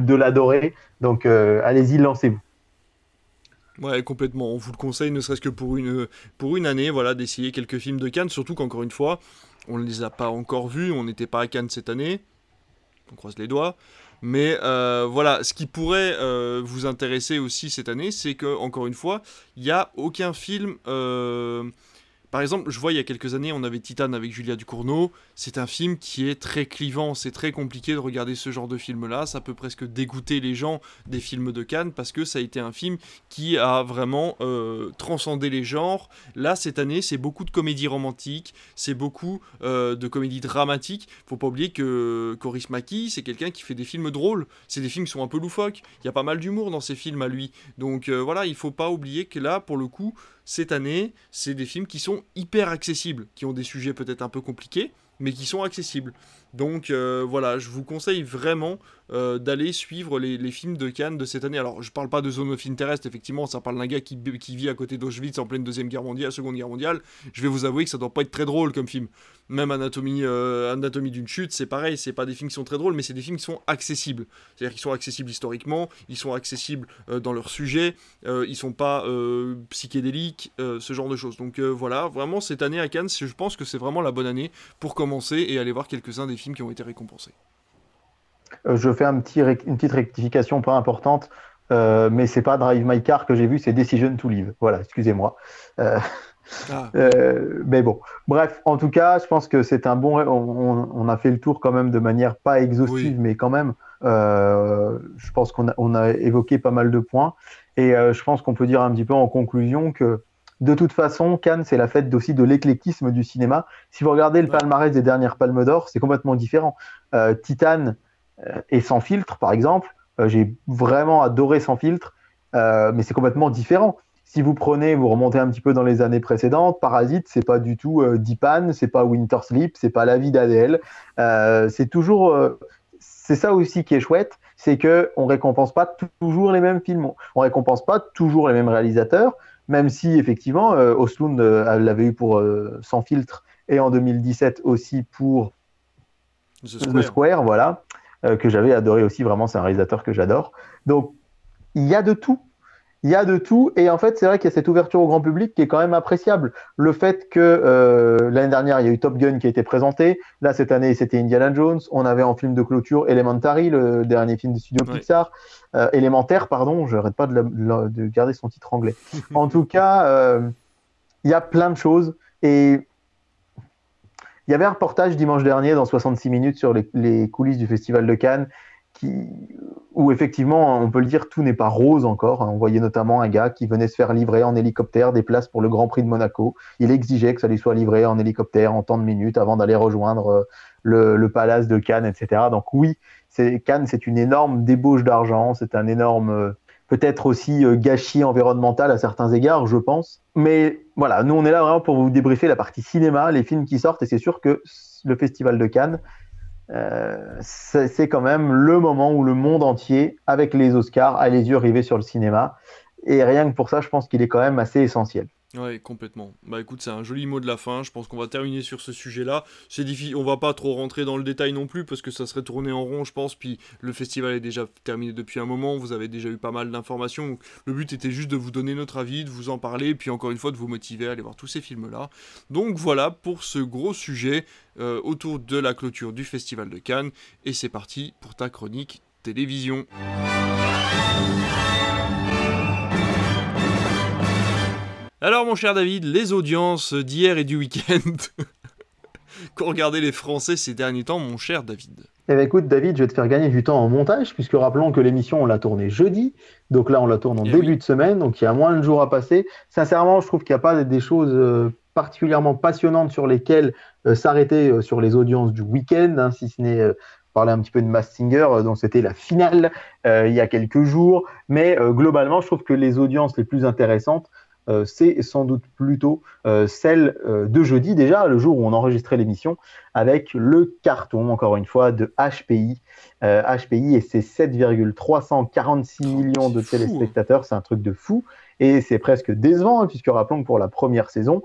de, l'adorer. Donc euh, allez-y, lancez-vous. Ouais, complètement. On vous le conseille, ne serait-ce que pour une, pour une année, voilà, d'essayer quelques films de Cannes. Surtout qu'encore une fois, on ne les a pas encore vus, on n'était pas à Cannes cette année. on croise les doigts. Mais voilà, ce qui pourrait vous intéresser aussi cette année, c'est que, encore une fois, il n'y a aucun film par exemple, je vois il y a quelques années, on avait Titan avec Julia Ducournau. C'est un film qui est très clivant. C'est très compliqué de regarder ce genre de film-là. Ça peut presque dégoûter les gens des films de Cannes parce que ça a été un film qui a vraiment euh, transcendé les genres. Là, cette année, c'est beaucoup de comédies romantiques, c'est beaucoup euh, de comédies dramatiques. Faut pas oublier que Coris Maki, c'est quelqu'un qui fait des films drôles. C'est des films qui sont un peu loufoques. Il y a pas mal d'humour dans ces films à lui. Donc euh, voilà, il faut pas oublier que là, pour le coup, cette année, c'est des films qui sont hyper accessibles, qui ont des sujets peut-être un peu compliqués, mais qui sont accessibles. Donc euh, voilà, je vous conseille vraiment euh, d'aller suivre les, films de Cannes de cette année. Alors, je parle pas de Zone of Interest, effectivement, ça parle d'un gars qui, vit à côté d'Auschwitz en pleine Deuxième Guerre mondiale, Seconde Guerre mondiale. Je vais vous avouer que ça doit pas être très drôle comme film. Même Anatomie, euh, Anatomie d'une chute, c'est pareil, c'est pas des films qui sont très drôles, mais c'est des films qui sont accessibles. C'est-à-dire qu'ils sont accessibles historiquement, ils sont accessibles dans leur sujet, ils sont pas psychédéliques, ce genre de choses. Donc voilà, vraiment, cette année à Cannes, je pense que c'est vraiment la bonne année pour commencer et aller voir quelques-uns des films qui ont été récompensés. Euh, je fais un petit une petite rectification pas importante, euh, mais c'est pas Drive My Car que j'ai vu, c'est Decision to Live. Voilà, excusez-moi. Euh, ah. mais bon, bref, en tout cas, je pense que c'est un bon. On, a fait le tour quand même de manière pas exhaustive, mais quand même, je pense qu'on a, on a, évoqué pas mal de points. Et je pense qu'on peut dire un petit peu en conclusion que de toute façon, Cannes, c'est la fête aussi de l'éclectisme du cinéma. Si vous regardez le palmarès des dernières Palmes d'Or, c'est complètement différent. Titan, euh, et sans filtre, par exemple. Euh, j'ai vraiment adoré sans filtre, euh, mais c'est complètement différent si vous prenez, vous remontez un petit peu dans les années précédentes, Parasite, c'est pas du tout euh, Deepan, c'est pas Winter Sleep, c'est pas La vie d'Adèle. c'est toujours, c'est ça aussi qui est chouette, c'est que on récompense pas toujours les mêmes films, on récompense pas toujours les mêmes réalisateurs, même si effectivement Oslund l'avait eu pour Sans filtre et en 2017 aussi pour The Square voilà. Euh, que j'avais adoré aussi. Vraiment, c'est un réalisateur que j'adore. Donc, il y a de tout. Il y a de tout. Et en fait, c'est vrai qu'il y a cette ouverture au grand public qui est quand même appréciable. Le fait que euh, l'année dernière, il y a eu Top Gun qui a été présenté. Là, cette année, c'était Indiana Jones. On avait en film de clôture Elementary, le dernier film de studio Pixar. Euh, élémentaire, pardon, je n'arrête pas de, de, garder son titre anglais. en tout cas, il y a plein de choses. Et il y avait un reportage dimanche dernier dans 66 minutes sur les, coulisses du Festival de Cannes où effectivement, on peut le dire, tout n'est pas rose encore. On voyait notamment un gars qui venait se faire livrer en hélicoptère des places pour le Grand Prix de Monaco. Il exigeait que ça lui soit livré en hélicoptère en temps de minutes avant d'aller rejoindre euh, le, le, palace de Cannes, etc. Donc oui, Cannes, c'est une énorme débauche d'argent, c'est un énorme euh, peut-être aussi euh, gâchis environnemental à certains égards, je pense. Mais voilà, nous on est là vraiment pour vous débriefer la partie cinéma, les films qui sortent, et c'est sûr que le Festival de Cannes, euh, c'est quand même le moment où le monde entier, avec les Oscars, a les yeux rivés sur le cinéma. Et rien que pour ça, je pense qu'il est quand même assez essentiel. Ouais, complètement. Bah écoute, c'est un joli mot de la fin. Je pense qu'on va terminer sur ce sujet-là. C'est difficile, on va pas trop rentrer dans le détail non plus parce que ça serait tourné en rond, je pense. Puis le festival est déjà terminé depuis un moment. Vous avez déjà eu pas mal d'informations. Le but était juste de vous donner notre avis, de vous en parler, puis encore une fois de vous motiver à aller voir tous ces films-là. Donc voilà pour ce gros sujet euh, autour de la clôture du festival de Cannes. Et c'est parti pour ta chronique télévision. Alors mon cher David, les audiences d'hier et du week-end qu'ont regardé les Français ces derniers temps, mon cher David eh bien, écoute, David, je vais te faire gagner du temps en montage, puisque rappelons que l'émission, on l'a tournée jeudi. Donc là, on la tourne en eh début de semaine, donc il y a moins de jours à passer. Sincèrement, je trouve qu'il n'y a pas des choses euh, particulièrement passionnantes sur lesquelles euh, s'arrêter euh, sur les audiences du week-end, hein, si ce n'est parler un petit peu de Mass Singer, dont c'était la finale il y a quelques jours. Mais globalement, je trouve que les audiences les plus intéressantes euh, c'est sans doute plutôt euh, celle euh, de jeudi déjà, le jour où on enregistrait l'émission, avec le carton, encore une fois, de HPI. HPI et ses 7,346 millions de téléspectateurs, c'est un truc de fou. Et c'est presque décevant, hein, puisque rappelons que pour la première saison,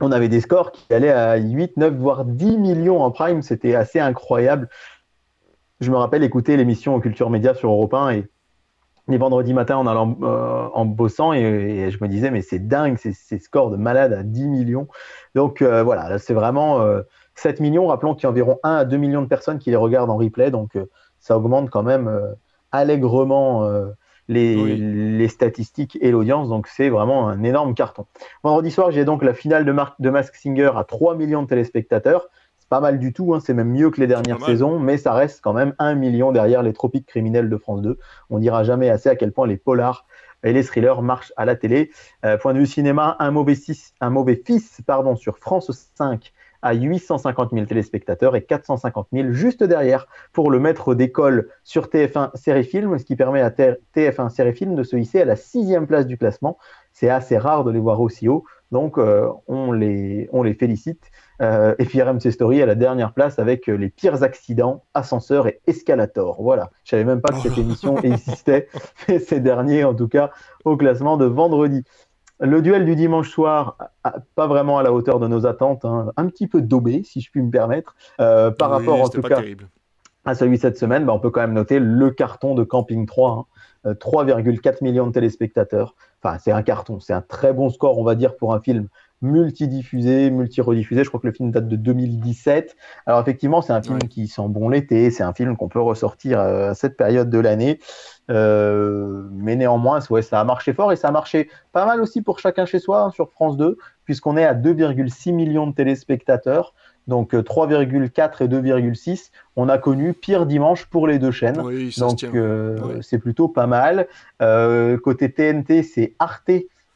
on avait des scores qui allaient à 8, 9, voire 10 millions en prime. C'était assez incroyable. Je me rappelle écouter l'émission Culture Média sur Europe 1 et les vendredis matins en allant euh, en bossant et, je me disais mais c'est dingue ces, scores de malades à 10 millions donc euh, voilà c'est vraiment euh, 7 millions, rappelons qu'il y a environ 1 à 2 millions de personnes qui les regardent en replay, donc ça augmente quand même allègrement les, les, statistiques et l'audience, donc c'est vraiment un énorme carton. Vendredi soir, j'ai donc la finale de, de Mask Singer à 3 millions de téléspectateurs. Pas mal du tout, hein, c'est même mieux que les dernières saisons, mais ça reste quand même 1 million derrière les tropiques criminels de France 2. On dira jamais assez à quel point les polars et les thrillers marchent à la télé. Euh, point de vue cinéma, un mauvais, un mauvais fils pardon, sur France 5 à 850 000 téléspectateurs et 450 000 juste derrière pour le maître d'école sur TF1 Série Film, ce qui permet à TF1 Série Film de se hisser à la sixième place du classement. C'est assez rare de les voir aussi haut, donc euh, on, les, on les félicite. Euh, et puis RMC Story à la dernière place avec les pires accidents, ascenseur et escalator. Voilà, je savais même pas que cette émission existait, mais ces derniers en tout cas au classement de vendredi. Le duel du dimanche soir, pas vraiment à la hauteur de nos attentes, hein. un petit peu daubé, si je puis me permettre, euh, par rapport en tout cas à celui de cette semaine. Bah, on peut quand même noter le carton de Camping 3, 3,4 hein. Euh, millions de téléspectateurs. Enfin, c'est un carton, c'est un très bon score, on va dire, pour un film multi-diffusé, multi-rediffusé. Je crois que le film date de 2017. Alors effectivement, c'est un film qui sent bon l'été, c'est un film qu'on peut ressortir euh, à cette période de l'année. Euh, mais néanmoins, ouais, ça a marché fort et ça a marché pas mal aussi pour chacun chez soi hein, sur France 2, puisqu'on est à 2,6 millions de téléspectateurs. Donc 3,4 euh, et 2,6. On a connu pire dimanche pour les deux chaînes. donc c'est plutôt pas mal. côté TNT, c'est Arte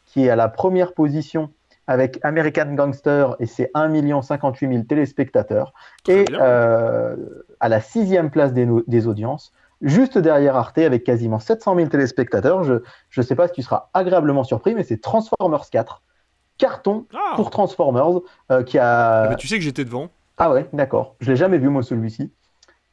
qui est à la première position avec American Gangster et ses 1 58 000 téléspectateurs. et euh, à la sixième place des, audiences, juste derrière Arte avec quasiment 700 000 téléspectateurs. Je ne sais pas si tu seras agréablement surpris, mais c'est Transformers 4. Carton ah. pour Transformers euh, qui a. Eh ben, tu sais que j'étais devant. Ah ouais, d'accord. Je l'ai jamais vu moi celui-ci.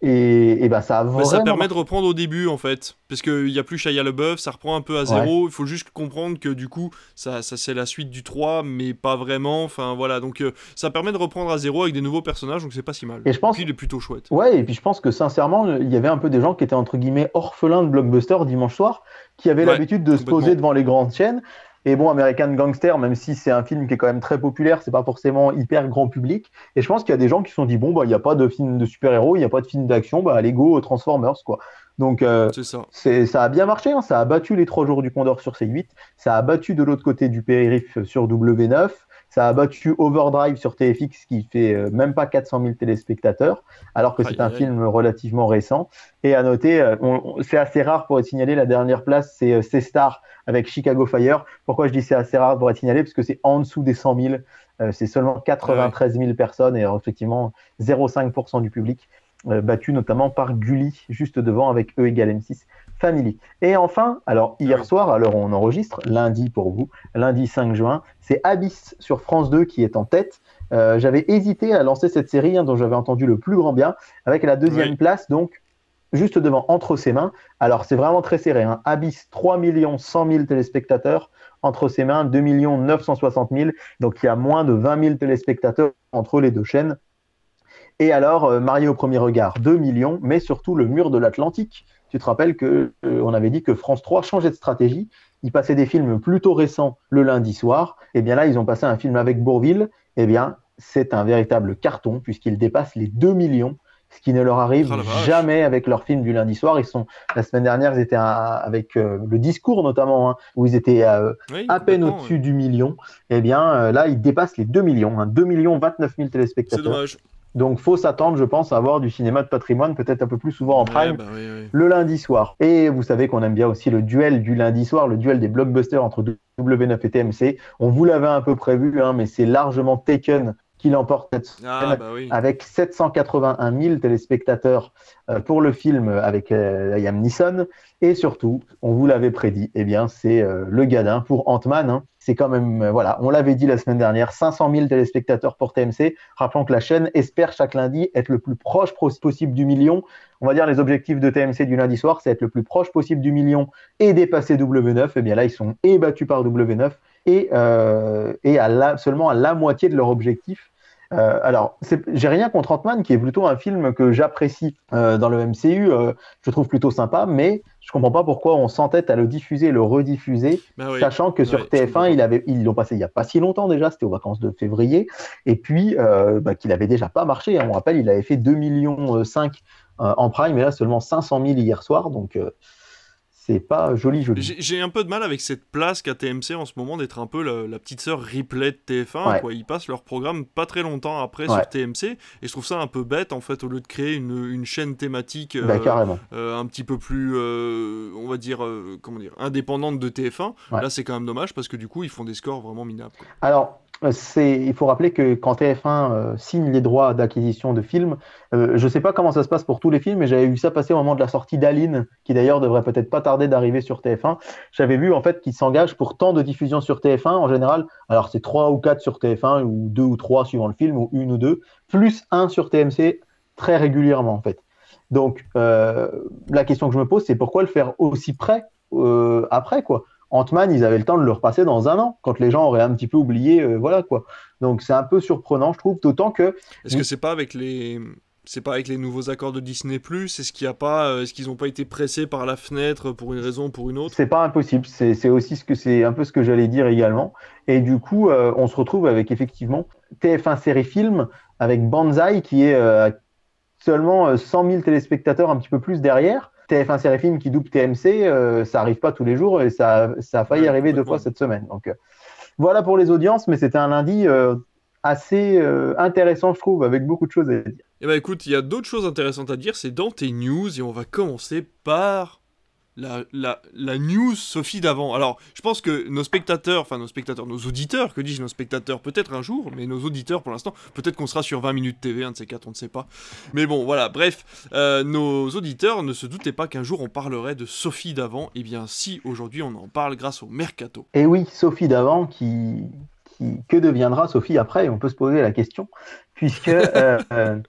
Et, bah ça a Ça permet de reprendre au début en fait. Parce qu'il n'y a plus Shia LeBeouf, ça reprend un peu à zéro. Il faut juste comprendre que du coup, ça, ça c'est la suite du 3, mais pas vraiment. Enfin voilà, donc euh, ça permet de reprendre à zéro avec des nouveaux personnages, donc c'est pas si mal. Et je pense. il est plutôt chouette. Ouais, et puis je pense que sincèrement, il y avait un peu des gens qui étaient entre guillemets orphelins de blockbuster dimanche soir, qui avaient l'habitude de se poser devant les grandes chaînes et bon, American Gangster, même si c'est un film qui est quand même très populaire, c'est pas forcément hyper grand public. Et je pense qu'il y a des gens qui se sont dit bon, bah, il n'y a pas de film de super-héros, il n'y a pas de film d'action, bah, allez go Transformers, quoi. Donc, euh, ça. ça. a bien marché, hein. ça a battu les trois jours du Condor sur C8, ça a battu de l'autre côté du périph sur W9, ça a battu Overdrive sur TFX qui fait euh, même pas 400 000 téléspectateurs, alors que c'est un film relativement récent. Et à noter, euh, c'est assez rare pour être signalé, la dernière place, c'est euh, C-Star avec Chicago Fire. Pourquoi je dis c'est assez rare pour être signalé? Parce que c'est en dessous des 100 000. c'est seulement 93 000 personnes et effectivement 0,5% du public, battu notamment par Gulli, juste devant avec E égale M6. Family. Et enfin, alors hier soir, alors on enregistre, lundi pour vous, lundi 5 juin, c'est Abyss sur France 2 qui est en tête. Euh, j'avais hésité à lancer cette série hein, dont j'avais entendu le plus grand bien, avec la deuxième place, donc juste devant Entre ses mains. Alors c'est vraiment très serré. Hein. Abyss, 3 100 000 téléspectateurs. Entre ses mains, 2 960 000. Donc il y a moins de 20 000 téléspectateurs entre les deux chaînes. Et alors, euh, Marié au premier regard, 2 millions, mais surtout le mur de l'Atlantique, tu te rappelles que euh, on avait dit que France 3 changeait de stratégie. Ils passaient des films plutôt récents le lundi soir. Et eh bien là, ils ont passé un film avec Bourville. Eh bien, c'est un véritable carton puisqu'ils dépassent les 2 millions, ce qui ne leur arrive oh jamais avec leurs films du lundi soir. Ils sont la semaine dernière, ils étaient avec euh, le discours notamment, hein, où ils étaient euh, à peine au-dessus du million. Eh bien, là, ils dépassent les 2 millions, 2 hein. millions 29 000 téléspectateurs. C'est dommage. Donc, faut s'attendre, je pense, à avoir du cinéma de patrimoine peut-être un peu plus souvent en prime bah le lundi soir. Et vous savez qu'on aime bien aussi le duel du lundi soir, le duel des blockbusters entre W9 et TMC. On vous l'avait un peu prévu, hein, mais c'est largement Taken qui l'emporte cette ah, bah avec 781 000 téléspectateurs euh, pour le film avec euh, Liam Neeson. Et surtout, on vous l'avait prédit, eh bien, c'est euh, le gadin pour Ant-Man. Hein. C'est quand même, voilà, on l'avait dit la semaine dernière, 500 000 téléspectateurs pour TMC. Rappelons que la chaîne espère chaque lundi être le plus proche possible du million. On va dire les objectifs de TMC du lundi soir, c'est être le plus proche possible du million et dépasser W9. Et eh bien là, ils sont ébattus par W9 et, et à la, seulement à la moitié de leur objectif. Euh, alors, j'ai rien contre Ant-Man, qui est plutôt un film que j'apprécie euh, dans le MCU. Euh, je trouve plutôt sympa, mais je comprends pas pourquoi on s'entête à le diffuser, le rediffuser, bah sachant que sur TF1, il avait, ils l'ont passé il y a pas si longtemps déjà, c'était aux vacances de février, et puis bah, qu'il avait déjà pas marché. Hein. On rappelle, il avait fait 2 millions 5 en prime, et là seulement 500 000 hier soir, donc c'est pas joli joli. J'ai un peu de mal avec cette place qu'a TMC en ce moment d'être un peu la, petite sœur replay de TF1. Quoi. Ils passent leur programme pas très longtemps après sur TMC et je trouve ça un peu bête en fait au lieu de créer une, une chaîne thématique bah, euh, euh, un petit peu plus euh, on va dire comment dire indépendante de TF1. Là c'est quand même dommage parce que du coup ils font des scores vraiment minables. Alors il faut rappeler que quand TF1 euh, signe les droits d'acquisition de films, euh, je ne sais pas comment ça se passe pour tous les films, mais j'avais vu ça passer au moment de la sortie d'Aline, qui d'ailleurs devrait peut-être pas tarder d'arriver sur TF1. J'avais vu en fait qu'ils s'engagent pour tant de diffusion sur TF1 en général. Alors c'est trois ou quatre sur TF1 ou deux ou trois suivant le film ou une ou deux, plus un sur TMC très régulièrement en fait. Donc euh, la question que je me pose, c'est pourquoi le faire aussi près après quoi? Ant-Man, ils avaient le temps de le repasser dans un an, quand les gens auraient un petit peu oublié, euh, voilà quoi. Donc c'est un peu surprenant, je trouve, d'autant que. Est-ce que c'est pas avec les c'est pas avec les nouveaux accords de Disney Plus? Est-ce qu'il a pas, euh, est-ce qu'ils n'ont pas été pressés par la fenêtre pour une raison ou pour une autre? C'est pas impossible. C'est aussi ce que c'est un peu ce que j'allais dire également. Et du coup, euh, on se retrouve avec effectivement TF1 série film avec Banzai qui est seulement 100 000 téléspectateurs, un petit peu plus derrière. TF1 Série Film qui double TMC, euh, ça arrive pas tous les jours et ça, ça a failli arriver deux fois cette semaine. Donc euh, voilà pour les audiences, mais c'était un lundi euh, assez intéressant, je trouve, avec beaucoup de choses à dire. Eh ben écoute, il y a d'autres choses intéressantes à dire, c'est dans tes news et on va commencer par la, la, la, news Sophie d'avant. Alors, je pense que nos spectateurs, enfin nos spectateurs, nos auditeurs, que dis-je, nos spectateurs, peut-être un jour, mais nos auditeurs pour l'instant, peut-être qu'on sera sur 20 minutes TV, un de ces quatre, on ne sait pas. Mais bon, voilà, bref, euh, nos auditeurs ne se doutaient pas qu'un jour on parlerait de Sophie d'avant. Et eh bien, si aujourd'hui on en parle grâce au Mercato. Et oui, Sophie d'avant qui, qui, que deviendra Sophie après? On peut se poser la question, puisque euh,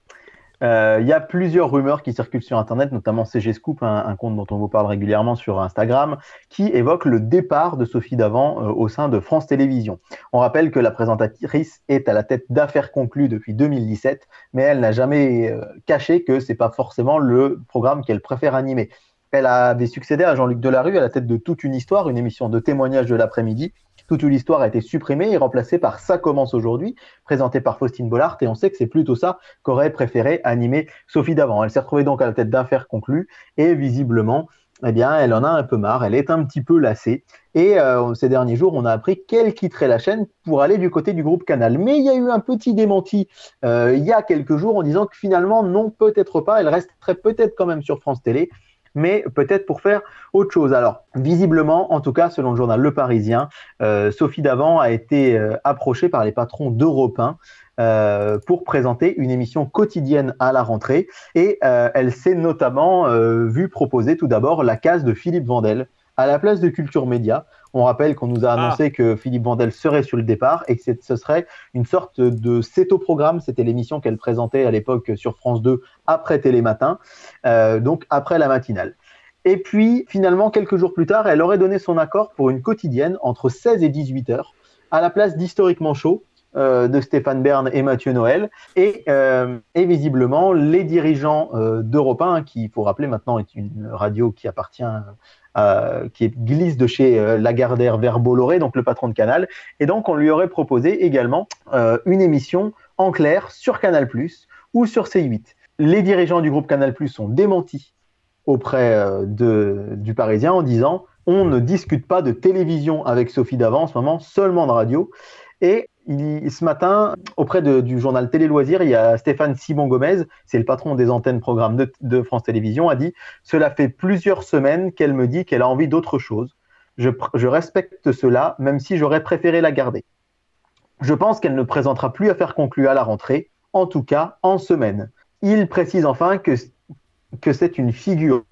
euh, euh, il y a plusieurs rumeurs qui circulent sur Internet, notamment CG Scoop, un, compte dont on vous parle régulièrement sur Instagram, qui évoque le départ de Sophie Davant euh, au sein de France Télévisions. On rappelle que la présentatrice est à la tête d'affaires conclues depuis 2017, mais elle n'a jamais euh, caché que c'est pas forcément le programme qu'elle préfère animer. Elle avait succédé à Jean-Luc Delarue à la tête de Toute une histoire, une émission de témoignage de l'après-midi, toute l'histoire a été supprimée et remplacée par Ça commence aujourd'hui, présenté par Faustine Bollard, et on sait que c'est plutôt ça qu'aurait préféré animer Sophie Davant. Elle s'est retrouvée donc à la tête d'affaires conclues, et visiblement, eh bien, elle en a un peu marre, elle est un petit peu lassée. Et euh, ces derniers jours, on a appris qu'elle quitterait la chaîne pour aller du côté du groupe Canal. Mais il y a eu un petit démenti euh, il y a quelques jours en disant que finalement, non, peut-être pas, elle resterait peut-être quand même sur France Télé mais peut-être pour faire autre chose. Alors, visiblement, en tout cas, selon le journal Le Parisien, euh, Sophie Davant a été euh, approchée par les patrons d'Europe 1 euh, pour présenter une émission quotidienne à la rentrée. Et elle s'est notamment vue proposer tout d'abord la case de Philippe Vandel à la place de Culture Média. On rappelle qu'on nous a ah. annoncé que Philippe Vandel serait sur le départ et que ce serait une sorte de céto-programme. C'était l'émission qu'elle présentait à l'époque sur France 2 après Télématin, euh, donc après la matinale. Et puis, finalement, quelques jours plus tard, elle aurait donné son accord pour une quotidienne entre 16 et 18 heures, à la place d'Historiquement Chaud, de Stéphane Bern et Mathieu Noël. Et, euh, et visiblement, les dirigeants euh, d'Europe 1, qui, il faut rappeler maintenant, est une radio qui appartient euh, qui glisse de chez euh, Lagardère vers Bolloré, donc le patron de Canal. Et donc, on lui aurait proposé également euh, une émission en clair sur Canal ou sur C8. Les dirigeants du groupe Canal sont démentis auprès de, du Parisien en disant on ne discute pas de télévision avec Sophie Davant en ce moment, seulement de radio. Et ce matin, auprès du journal Télé Loisirs, il y a Stéphane Simon Gomez, c'est le patron des antennes programmes de, France Télévisions, a dit Cela fait plusieurs semaines qu'elle me dit qu'elle a envie d'autre chose. Je, je, respecte cela, même si j'aurais préféré la garder. Je pense qu'elle ne présentera plus à faire conclure à la rentrée, en tout cas en semaine. Il précise enfin que, que c'est une figure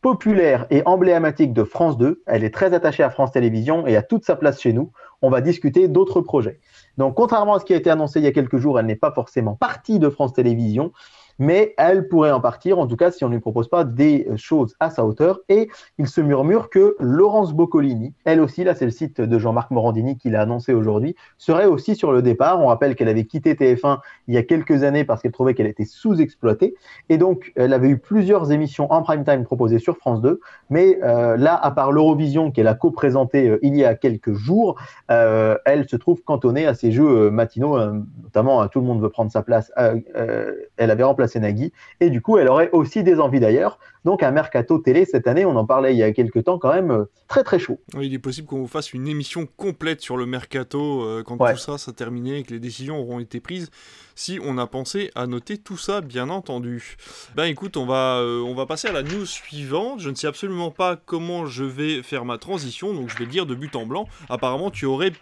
populaire et emblématique de France 2. Elle est très attachée à France Télévisions et a toute sa place chez nous. On va discuter d'autres projets. Donc, contrairement à ce qui a été annoncé il y a quelques jours, elle n'est pas forcément partie de France Télévisions. Mais elle pourrait en partir, en tout cas si on ne lui propose pas des choses à sa hauteur. Et il se murmure que Laurence Boccolini, elle aussi, là c'est le site de Jean-Marc Morandini qui l'a annoncé aujourd'hui, serait aussi sur le départ. On rappelle qu'elle avait quitté TF1 il y a quelques années parce qu'elle trouvait qu'elle était sous-exploitée. Et donc, elle avait eu plusieurs émissions en prime time proposées sur France 2. Mais euh, là, à part l'Eurovision qu'elle a co-présenté euh, il y a quelques jours, euh, elle se trouve cantonnée à ces jeux matinaux, notamment Tout le monde veut prendre sa place. elle avait remplacé Nagui. Et du coup, elle aurait aussi des envies d'ailleurs. Donc, un mercato télé cette année, on en parlait il y a quelques temps quand même, très très chaud. il est possible qu'on vous fasse une émission complète sur le mercato quand tout ça sera terminé et que les décisions auront été prises si on a pensé à noter tout ça, bien entendu. Ben écoute, on va, euh, on va passer à la news suivante. Je ne sais absolument pas comment je vais faire ma transition, donc je vais dire de but en blanc. Apparemment, tu aurais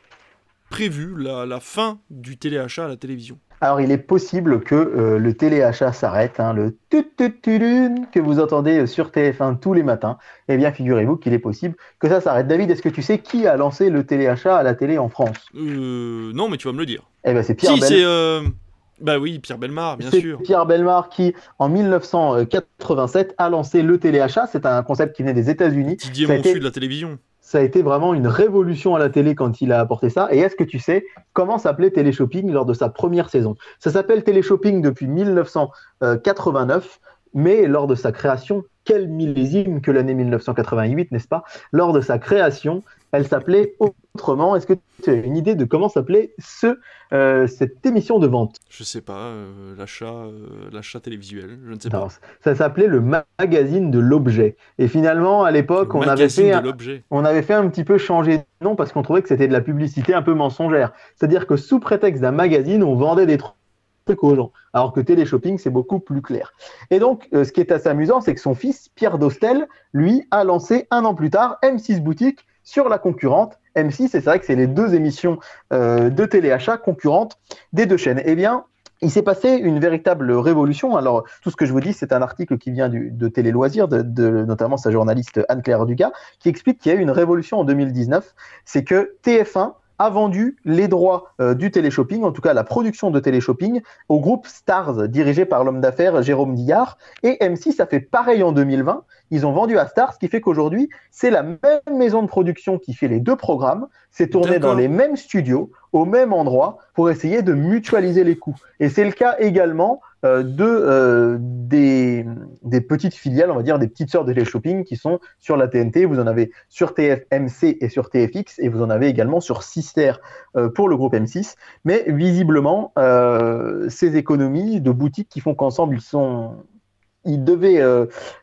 prévu la, fin du téléachat à la télévision. Alors, il est possible que euh, le téléachat s'arrête, hein, le que vous entendez sur TF1 tous les matins. Eh bien, figurez-vous qu'il est possible que ça s'arrête. David, est-ce que tu sais qui a lancé le téléachat à la télé en France? Euh, Non, mais tu vas me le dire. Eh ben, c'est Pierre si, c'est euh, bah oui, Pierre Belmar, bien sûr. Pierre Belmar qui, en 1987, a lancé le téléachat. C'est un concept qui venait des États-Unis. Didier Monsu de la télévision. Ça a été vraiment une révolution à la télé quand il a apporté ça. Et est-ce que tu sais comment s'appelait Téléshopping lors de sa première saison? Ça s'appelle Téléshopping depuis 1989, mais lors de sa création, quel millésime que l'année 1988, n'est-ce pas? Lors de sa création, elle s'appelait autrement. Est-ce que tu as une idée de comment s'appelait ce, euh, cette émission de vente? Je sais pas, euh, l'achat, euh, l'achat télévisuel, je ne sais pas. Ça s'appelait le magazine de l'objet. Et finalement, à l'époque, on avait fait, un, on avait fait un petit peu changer de nom parce qu'on trouvait que c'était de la publicité un peu mensongère. C'est-à-dire que sous prétexte d'un magazine, on vendait des trucs aux gens. Alors que téléshopping, c'est beaucoup plus clair. Et donc, ce qui est assez amusant, c'est que son fils, Pierre Dostel, lui, a lancé un an plus tard M6 Boutique, sur la concurrente M6. Et c'est vrai que c'est les deux émissions euh, de téléachat concurrentes des deux chaînes. Eh bien, il s'est passé une véritable révolution. Alors, tout ce que je vous dis, c'est un article qui vient de Télé Loisirs, de, notamment sa journaliste Anne-Claire Dugas, qui explique qu'il y a eu une révolution en 2019. C'est que TF1 a vendu les droits euh, du téléshopping, en tout cas la production de téléshopping, au groupe Stars, dirigé par l'homme d'affaires Jérôme Dillard. Et M6 a fait pareil en 2020. Ils ont vendu à Stars, ce qui fait qu'aujourd'hui, c'est la même maison de production qui fait les deux programmes. C'est tourné dans les mêmes studios, au même endroit, pour essayer de mutualiser les coûts. Et c'est le cas également euh, de, euh, des, petites filiales, on va dire des petites sœurs de télé-shopping qui sont sur la TNT. Vous en avez sur TFMC et sur TFX et vous en avez également sur Sister euh, pour le groupe M6. Mais visiblement, ces économies de boutiques qui font qu'ensemble ils sont ils devaient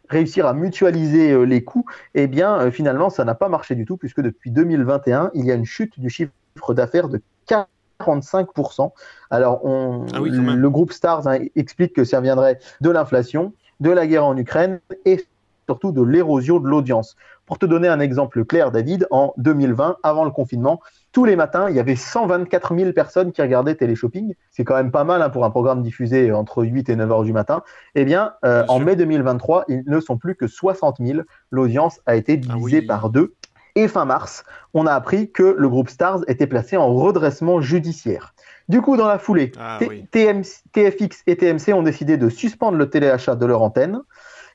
réussir à mutualiser les coûts, eh bien, finalement, ça n'a pas marché du tout, puisque depuis 2021, il y a une chute du chiffre d'affaires de 4 45%. Alors, on, ah le groupe Stars hein, explique que ça viendrait de l'inflation, de la guerre en Ukraine et surtout de l'érosion de l'audience. Pour te donner un exemple clair, David, en 2020, avant le confinement, tous les matins, il y avait 124 000 personnes qui regardaient Téléshopping. C'est quand même pas mal hein, pour un programme diffusé entre 8 et 9 heures du matin. Eh bien, euh, en mai 2023, ils ne sont plus que 60 000. L'audience a été ah divisée par deux. Et fin mars, on a appris que le groupe Stars était placé en redressement judiciaire. Du coup, dans la foulée, ah TFX et TMC ont décidé de suspendre le téléachat de leur antenne.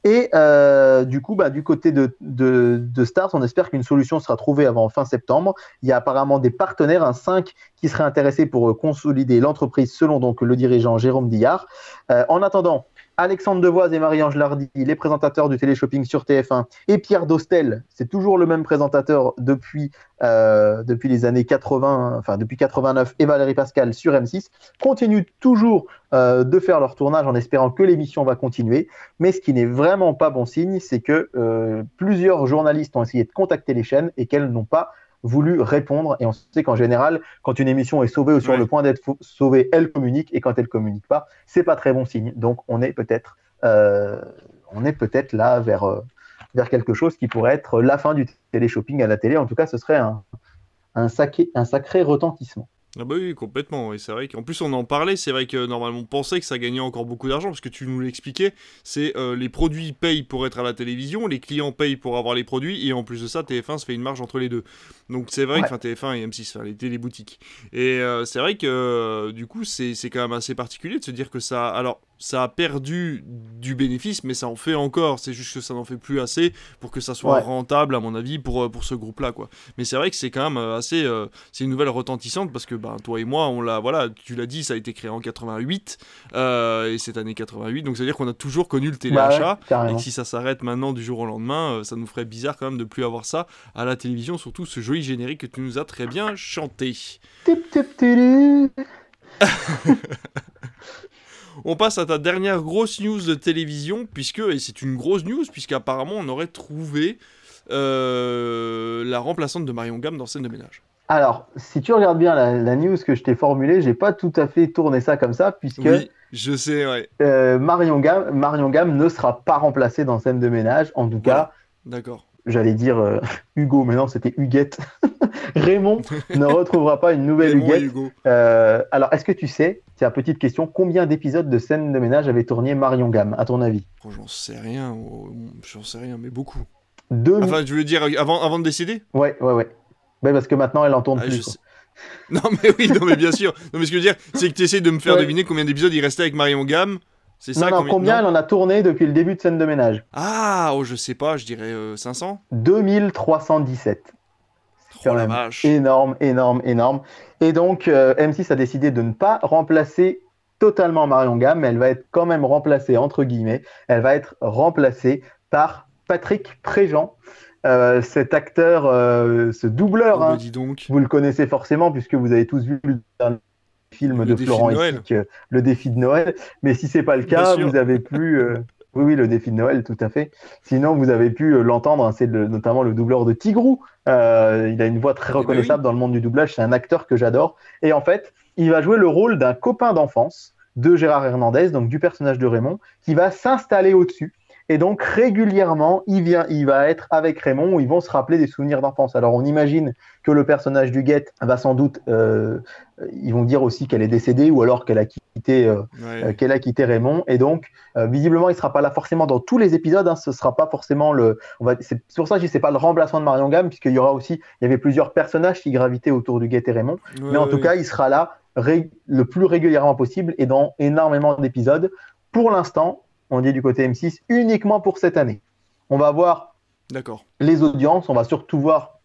Et euh, du coup, bah, du côté de, de, Stars, on espère qu'une solution sera trouvée avant fin septembre. Il y a apparemment des partenaires, un 5 qui seraient intéressés pour consolider l'entreprise, selon donc le dirigeant Jérôme Dillard. Euh, en attendant, Alexandre Devoise et Marie-Ange Lardy, les présentateurs du téléshopping sur TF1, et Pierre Dostel, c'est toujours le même présentateur depuis, euh, depuis les années 80, enfin depuis 89, et Valérie Pascal sur M6, continuent toujours euh, de faire leur tournage en espérant que l'émission va continuer. Mais ce qui n'est vraiment pas bon signe, c'est que euh, plusieurs journalistes ont essayé de contacter les chaînes et qu'elles n'ont pas voulu répondre. Et on sait qu'en général, quand une émission est sauvée ou sur le point d'être sauvée, elle communique. Et quand elle communique pas, c'est pas très bon signe. Donc on est peut-être, euh, on est peut-être là vers euh, vers quelque chose qui pourrait être la fin du télé-shopping à la télé. En tout cas, ce serait un, un, sacré, un sacré retentissement. Ah bah oui, complètement. Et c'est vrai qu'en plus on en parlait, c'est vrai que normalement on pensait que ça gagnait encore beaucoup d'argent, parce que tu nous l'expliquais, c'est euh, les produits payent pour être à la télévision, les clients payent pour avoir les produits, et en plus de ça, TF1 se fait une marge entre les deux. Donc c'est vrai que TF1 et M6, enfin, les téléboutiques. Et euh, c'est vrai que du coup c'est quand même assez particulier de se dire que ça... Alors ça a perdu du bénéfice, mais ça en fait encore. C'est juste que ça n'en fait plus assez pour que ça soit rentable, à mon avis, pour, euh, pour ce groupe-là. quoi. Mais c'est vrai que c'est quand même euh, assez. Euh, c'est une nouvelle retentissante parce que ben, toi et moi, on l'a. Voilà, tu l'as dit, ça a été créé en 88 et cette année 88. Donc ça veut dire qu'on a toujours connu le téléachat. Bah et si ça s'arrête maintenant du jour au lendemain, ça nous ferait bizarre quand même de plus avoir ça à la télévision. Surtout ce joli générique que tu nous as très bien chanté. On passe à ta dernière grosse news de télévision, puisque, et c'est une grosse news, puisqu'apparemment on aurait trouvé euh, la remplaçante de Marion Gamme dans scène de ménage. Alors, si tu regardes bien la, news que je t'ai formulée, j'ai pas tout à fait tourné ça comme ça, puisque oui, je sais, ouais. Euh, Marion, Gamme, Marion Gamme ne sera pas remplacée dans scène de ménage, en tout cas. D'accord j'allais dire euh, Hugo, mais non, c'était Huguette. Raymond ne retrouvera pas une nouvelle Huguette. Euh, alors, est-ce que tu sais, tiens, petite question, combien d'épisodes de scène de ménage avait tourné Marion Gamme, à ton avis? Oh, J'en sais rien, oh, j'en sais rien, mais beaucoup. Deux enfin, je veux dire, avant, avant de décider? Ouais, ouais, ouais. Ben, parce que maintenant, elle en tourne ah, plus. Non, mais oui, non, mais bien sûr. Non, mais ce que je veux dire, c'est que tu essaies de me faire deviner combien d'épisodes il restait avec Marion Gamme. C'est ça non, combien, elle en a tourné depuis le début de scène de ménage Ah, oh, je sais pas, je dirais 500 2317. Oh la vache. Énorme, énorme, énorme. Et donc, euh, M6 a décidé de ne pas remplacer totalement Marion Gamme, mais elle va être quand même remplacée, entre guillemets, elle va être remplacée par Patrick Préjean. Euh, cet acteur, euh, ce doubleur, hein, donc. vous le connaissez forcément puisque vous avez tous vu le film de Florent Essic, euh, Le défi de Noël. Mais si c'est pas le cas, vous avez pu. Euh, oui, oui, le défi de Noël, tout à fait. Sinon, vous avez pu euh, l'entendre, hein, c'est notamment le doubleur de Tigrou. il a une voix très eh ben reconnaissable dans le monde du doublage. C'est un acteur que j'adore. Et en fait, il va jouer le rôle d'un copain d'enfance de Gérard Hernandez, donc du personnage de Raymond, qui va s'installer au-dessus et donc régulièrement, il, vient, il va être avec Raymond où ils vont se rappeler des souvenirs d'enfance. Alors on imagine que le personnage du Guette va sans doute, euh, ils vont dire aussi qu'elle est décédée ou alors qu'elle a quitté, euh, euh, qu'elle a quitté Raymond. Et donc visiblement, il sera pas là forcément dans tous les épisodes. Hein, ce sera pas forcément le. C'est pour ça que je sais pas le remplacement de Marion Gamme puisqu'il y aura aussi, il y avait plusieurs personnages qui gravitaient autour du Guette et Raymond. Mais en tout cas, il sera là le plus régulièrement possible et dans énormément d'épisodes. Pour l'instant, on dit du côté M6, uniquement pour cette année. On va voir les audiences, on va surtout voir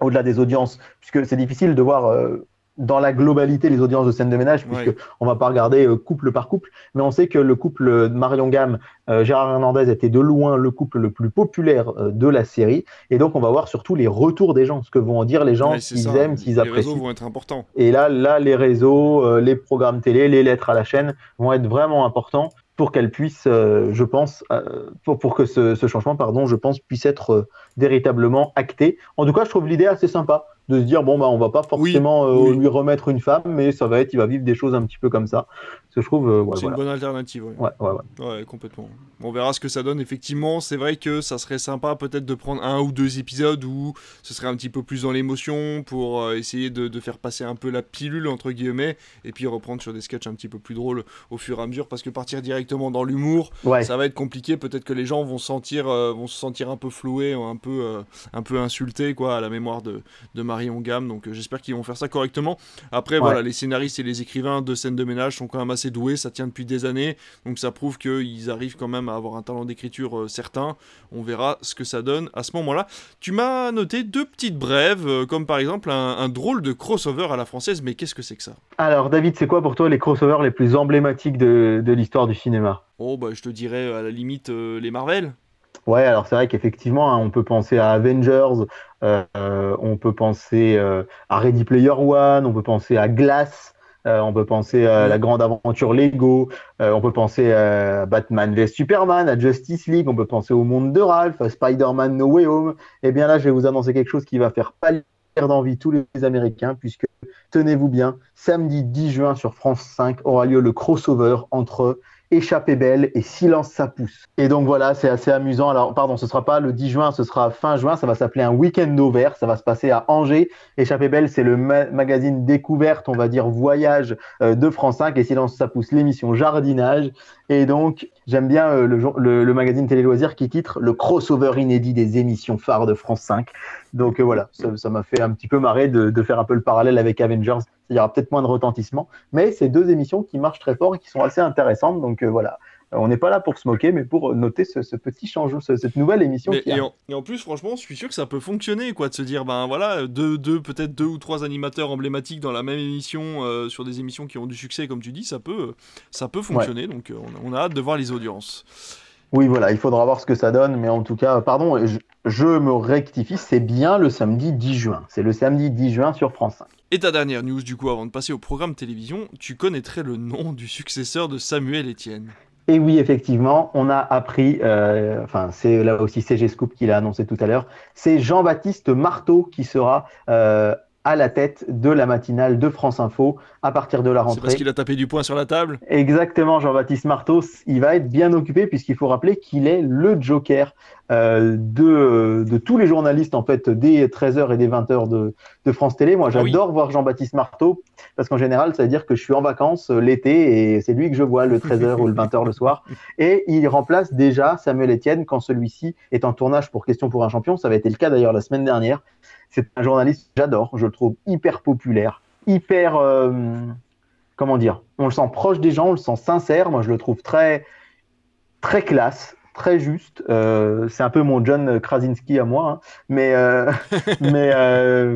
au-delà des audiences, puisque c'est difficile de voir euh, dans la globalité les audiences de scène de ménage, puisque on va pas regarder euh, couple par couple, mais on sait que le couple Marion Gamme, euh, Gérard Hernandez était de loin le couple le plus populaire de la série, et donc on va voir surtout les retours des gens, ce que vont en dire les gens, s'ils aiment, s'ils apprécient. Les réseaux vont être importants. Et là, là, les réseaux, les programmes télé, les lettres à la chaîne vont être vraiment importants pour qu'elle puisse, euh, je pense, euh, pour, pour, que ce, ce, changement, pardon, je pense, puisse être euh, véritablement acté. En tout cas, je trouve l'idée assez sympa de se dire bon bah on va pas forcément lui remettre une femme, mais ça va être, il va vivre des choses un petit peu comme ça. Que je trouve. c'est une bonne alternative. Ouais. Ouais, ouais, ouais. complètement. On verra ce que ça donne. Effectivement, c'est vrai que ça serait sympa peut-être de prendre un ou deux épisodes où ce serait un petit peu plus dans l'émotion pour essayer de, de, faire passer un peu la pilule entre guillemets et puis reprendre sur des sketchs un petit peu plus drôles au fur et à mesure parce que partir direct dans l'humour, ça va être compliqué. Peut-être que les gens vont, sentir, euh, vont se sentir un peu floués, un peu, euh, un peu insultés quoi, à la mémoire de, de Marion Gamme. Donc euh, j'espère qu'ils vont faire ça correctement. Après, voilà, les scénaristes et les écrivains de scènes de ménage sont quand même assez doués. Ça tient depuis des années. Donc ça prouve qu'ils arrivent quand même à avoir un talent d'écriture certain. On verra ce que ça donne à ce moment-là. Tu m'as noté deux petites brèves, comme par exemple un, drôle de crossover à la française. Mais qu'est-ce que c'est que ça? Alors, David, c'est quoi pour toi les crossovers les plus emblématiques de, de l'histoire du cinéma? Oh, bah, je te dirais à la limite euh, les Marvel. Ouais, alors c'est vrai qu'effectivement, hein, on peut penser à Avengers, euh, on peut penser euh, à Ready Player One, on peut penser à Glass, on peut penser à la grande aventure Lego, on peut penser à Batman vs Superman, à Justice League, on peut penser au monde de Ralph, à Spider-Man No Way Home. Et eh bien là, je vais vous annoncer quelque chose qui va faire pâlir d'envie tous les Américains, puisque, tenez-vous bien, samedi 10 juin sur France 5 aura lieu le crossover entre Échappée belle et Silence ça pousse. Et donc voilà, c'est assez amusant. Alors pardon, ce sera pas le 10 juin, ce sera fin juin. Ça va s'appeler un week-end au vert. Ça va se passer à Angers. Échappée belle, c'est le magazine découverte, on va dire voyage euh, de France 5 et Silence ça pousse l'émission jardinage. Et donc j'aime bien euh, le, magazine Télé Loisirs qui titre le crossover inédit des émissions phares de France 5. Donc euh, voilà, ça m'a fait un petit peu marrer de, faire un peu le parallèle avec Avengers. Il y aura peut-être moins de retentissement, mais c'est deux émissions qui marchent très fort et qui sont assez intéressantes. Donc euh, voilà, euh, on n'est pas là pour se moquer, mais pour noter ce, petit changement, cette nouvelle émission. et, en, plus, franchement, je suis sûr que ça peut fonctionner, quoi, de se dire, ben voilà, deux, deux peut-être deux ou trois animateurs emblématiques dans la même émission, euh, sur des émissions qui ont du succès, comme tu dis, ça peut, ça peut fonctionner. Donc, on, a hâte de voir les audiences. Oui, voilà, il faudra voir ce que ça donne, mais en tout cas, pardon, je, je me rectifie, c'est bien le samedi 10 juin. C'est le samedi 10 juin sur France 5. Et ta dernière news, du coup, avant de passer au programme télévision, tu connaîtrais le nom du successeur de Samuel Etienne. Et oui, effectivement, on a appris, euh, enfin c'est là aussi CG Scoop qui l'a annoncé tout à l'heure, c'est Jean-Baptiste Marteau qui sera euh, à la tête de la matinale de France Info à partir de la rentrée. C'est parce qu'il a tapé du poing sur la table Exactement, Jean-Baptiste Marteau, il va être bien occupé puisqu'il faut rappeler qu'il est le joker euh, de, de, tous les journalistes en fait des 13h et des 20h de, de France Télé. Moi, ah j'adore voir Jean-Baptiste Marteau parce qu'en général, ça veut dire que je suis en vacances euh, l'été et c'est lui que je vois le 13h ou le 20h le soir. Et il remplace déjà Samuel Etienne quand celui-ci est en tournage pour Question pour un champion. Ça avait été le cas d'ailleurs la semaine dernière. C'est un journaliste que j'adore, je le trouve hyper populaire, hyper. Euh, comment dire On le sent proche des gens, on le sent sincère. Moi, je le trouve très, très classe, très juste. Euh, c'est un peu mon John Krasinski à moi, hein. mais, euh, mais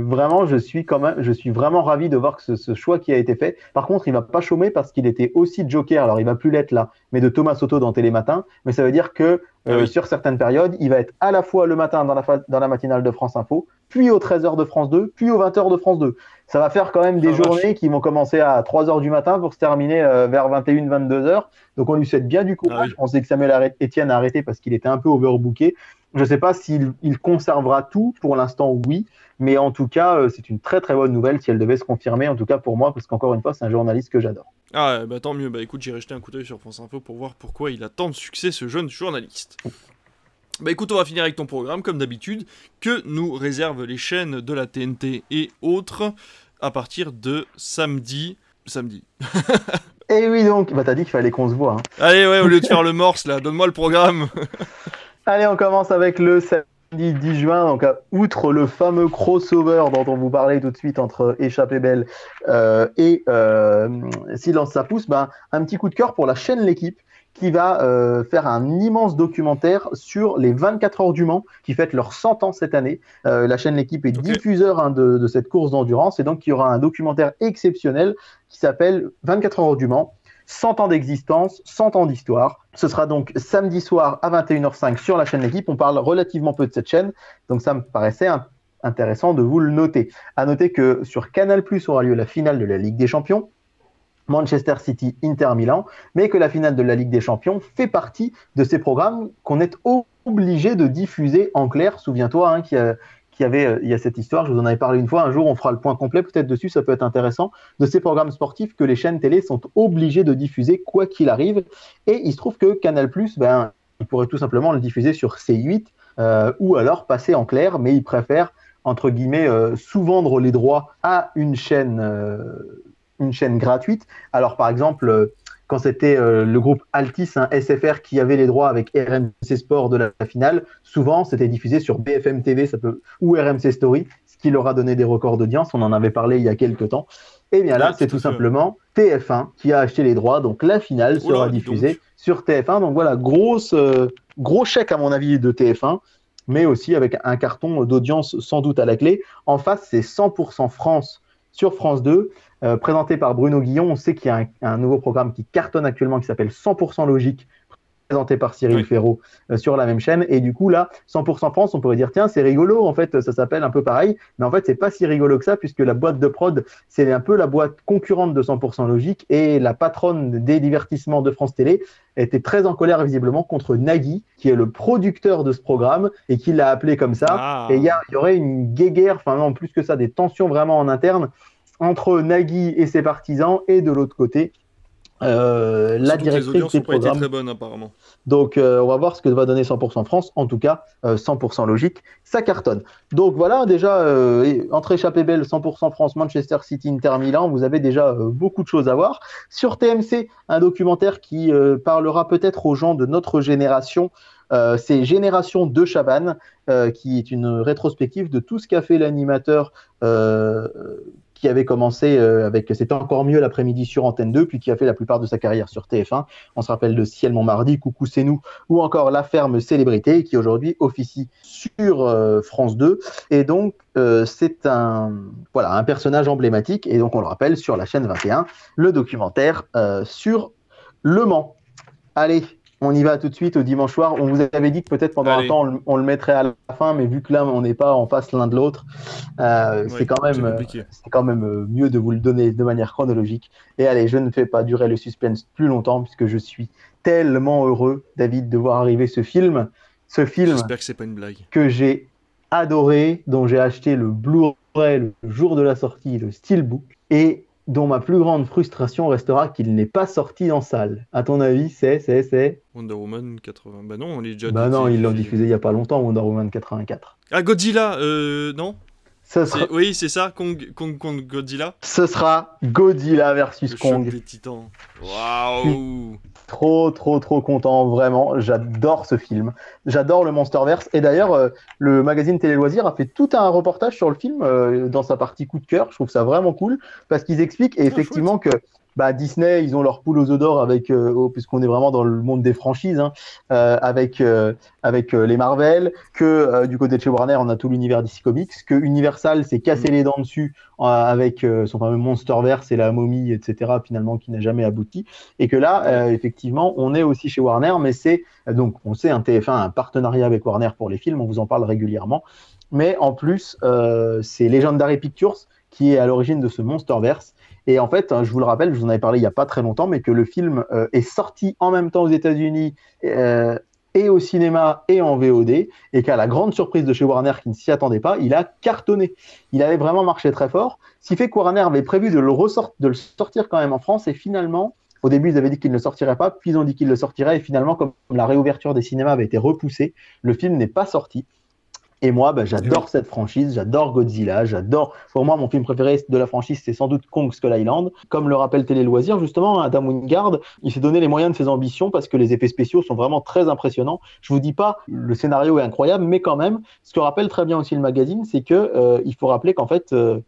vraiment, je suis quand même, je suis vraiment ravi de voir que ce, choix qui a été fait. Par contre, il va pas chômer parce qu'il était aussi Joker. Alors, il va plus l'être là, mais de Thomas Soto dans Télématin. Mais ça veut dire que ah sur certaines périodes, il va être à la fois le matin dans la, dans la matinale de France Info, puis aux 13h de France 2, puis aux 20h de France 2. Ça va faire quand même des journées qui vont commencer à 3h du matin pour se terminer euh, vers 21, 22h. Donc on lui souhaite bien du courage. Ah on sait que Samuel Etienne a arrêté parce qu'il était un peu overbooké. Je ne sais pas s'il conservera tout. Pour l'instant, oui. Mais en tout cas, euh, c'est une très très bonne nouvelle si elle devait se confirmer, en tout cas pour moi, parce qu'encore une fois, c'est un journaliste que j'adore. Ah bah tant mieux, bah écoute, j'irai jeter un coup d'œil sur France Info pour voir pourquoi il a tant de succès ce jeune journaliste. Bah écoute, on va finir avec ton programme, comme d'habitude, que nous réservent les chaînes de la TNT et autres à partir de samedi. Samedi. et eh oui donc, bah t'as dit qu'il fallait qu'on se voit. Hein. Allez ouais, au lieu de faire le morse là, donne-moi le programme. Allez, on commence avec le samedi 10 juin, donc outre le fameux crossover dont on vous parlait tout de suite entre Échappée Belle euh, et euh, Silence ça pousse, ben, un petit coup de cœur pour la chaîne L'équipe qui va euh, faire un immense documentaire sur les 24 heures du Mans qui fêtent leurs 100 ans cette année. Euh, la chaîne L'équipe est diffuseur hein, de, cette course d'endurance et donc il y aura un documentaire exceptionnel qui s'appelle 24 heures du Mans. 100 ans d'existence, 100 ans d'histoire. Ce sera donc samedi soir à 21h05 sur la chaîne L'équipe. On parle relativement peu de cette chaîne, donc ça me paraissait intéressant de vous le noter. À noter que sur Canal+ aura lieu la finale de la Ligue des Champions. Manchester City, Inter Milan, mais que la finale de la Ligue des Champions fait partie de ces programmes qu'on est obligé de diffuser en clair. Souviens-toi hein, qu'il y, avait, euh, y a cette histoire, je vous en avais parlé une fois, un jour on fera le point complet peut-être dessus, ça peut être intéressant, de ces programmes sportifs que les chaînes télé sont obligées de diffuser quoi qu'il arrive. Et il se trouve que Canal+, ben, il pourrait tout simplement le diffuser sur C8 euh, ou alors passer en clair, mais il préfère entre guillemets, euh, sous-vendre les droits à une chaîne une chaîne gratuite. Alors, par exemple, euh, quand c'était euh, le groupe Altis, un SFR, qui avait les droits avec RMC Sport de la, finale, souvent c'était diffusé sur BFM TV ça peut, ou RMC Story, ce qui leur a donné des records d'audience. On en avait parlé il y a quelques temps. Et eh bien là, c'est tout simplement TF1 qui a acheté les droits. Donc la finale sera diffusée sur TF1. Donc voilà, grosse, euh, gros chèque à mon avis de TF1, mais aussi avec un carton d'audience sans doute à la clé. En face, c'est 100% France sur France 2. Euh, présenté par Bruno Guillon. On sait qu'il y a un, nouveau programme qui cartonne actuellement qui s'appelle 100% logique présenté par Cyril Ferraud euh, sur la même chaîne. Et du coup, là, 100% France, on pourrait dire, tiens, c'est rigolo, en fait, ça s'appelle un peu pareil. Mais en fait, c'est pas si rigolo que ça, puisque la boîte de prod, c'est un peu la boîte concurrente de 100% logique. Et la patronne des divertissements de France Télé était très en colère, visiblement, contre Nagui, qui est le producteur de ce programme, et qui l'a appelé comme ça. Ah. Et il y, y, aurait une guéguerre, enfin non, plus que ça, des tensions vraiment en interne entre Nagui et ses partisans et de l'autre côté euh, la directrice des programmes. très bonnes apparemment. Donc, euh, on va voir ce que va donner 100% France. En tout cas, euh, 100% logique, ça cartonne. Donc voilà, déjà, euh, entre échappée belle, 100% France, Manchester City, Inter Milan, vous avez déjà euh, beaucoup de choses à voir. Sur TMC, un documentaire qui euh, parlera peut-être aux gens de notre génération. Euh, c'est Génération de Chabannes, euh, qui est une rétrospective de tout ce qu'a fait l'animateur euh, qui avait commencé euh, avec C'était encore mieux l'après-midi sur Antenne 2, puis qui a fait la plupart de sa carrière sur TF1. On se rappelle de Ciel mon mardi, Coucou c'est nous, ou encore La Ferme Célébrité, qui aujourd'hui officie sur euh, France 2. Et donc, euh, c'est un, voilà, un personnage emblématique, et donc on le rappelle, sur la chaîne 21, le documentaire sur Le Mans. Allez, on y va tout de suite au dimanche soir. On vous avait dit que peut-être pendant Allez. un temps, on, le- on le mettrait à la fin, mais vu que là, on n'est pas en face l'un de l'autre, euh, Ouais, c'est quand même... euh, c'est quand même euh, mieux de vous le donner de manière chronologique. Et allez, je ne fais pas durer le suspense plus longtemps puisque je suis tellement heureux, David, de voir arriver ce film. Ce film que c'est pas une blague. que j'ai adoré, dont j'ai acheté le Blu-ray le jour de la sortie, le Steelbook, et dont ma plus grande frustration restera qu'il n'est pas sorti en salle. À ton avis, c'est, c'est, c'est? Wonder Woman 80. Bah non, on est déjà. Bah non, ils l'ont diffusé il y a pas longtemps, Wonder Woman 84. Ah, Godzilla, euh, non? Sera, Oui, c'est ça, Kong, Godzilla. ce sera Godzilla versus Le Kong. choc des titans. Waouh Trop, trop, trop content, vraiment. J'adore ce film. J'adore le Monsterverse. Et d'ailleurs, euh, le magazine Télé Loisirs a fait tout un reportage sur le film euh, dans sa partie coup de cœur. Je trouve ça vraiment cool parce qu'ils expliquent et Ah, effectivement que bah, Disney, ils ont leur poule aux œufs d'or avec, euh, oh, puisqu'on est vraiment dans le monde des franchises, hein, euh, avec, euh, avec les Marvel, que du côté de chez Warner, on a tout l'univers DC Comics, que Universal s'est cassé Mm. les dents dessus avec son fameux Monsterverse et la momie, etc., finalement, qui n'a jamais abouti. Et que là, effectivement, on est aussi chez Warner, mais c'est donc on sait un TF1 a un partenariat avec Warner pour les films, on vous en parle régulièrement. Mais en plus, c'est Legendary Pictures qui est à l'origine de ce Monsterverse. Et en fait, hein, je vous le rappelle, je vous en avais parlé il n'y a pas très longtemps, mais que le film euh, est sorti en même temps aux États-Unis euh, et au cinéma et en VOD, et qu'à la grande surprise de chez Warner qui ne s'y attendait pas, il a cartonné. Il avait vraiment marché très fort, ce qui fait que Warner avait prévu de le, de le sortir quand même en France, et finalement, au début, ils avaient dit qu'ils ne le sortiraient pas, puis ils ont dit qu'ils le sortiraient, et finalement, comme la réouverture des cinémas avait été repoussée, le film n'est pas sorti. Et moi, bah, j'adore cette franchise, j'adore Godzilla, j'adore. Pour moi, mon film préféré de la franchise, c'est sans doute Kong Skull Island. Comme le rappelle Télé Loisirs, justement, Adam Wingard, il s'est donné les moyens de ses ambitions parce que les effets spéciaux sont vraiment très impressionnants. Je vous dis pas, le scénario est incroyable, mais quand même, ce que rappelle très bien aussi le magazine, c'est que euh, il faut rappeler qu'en fait, euh,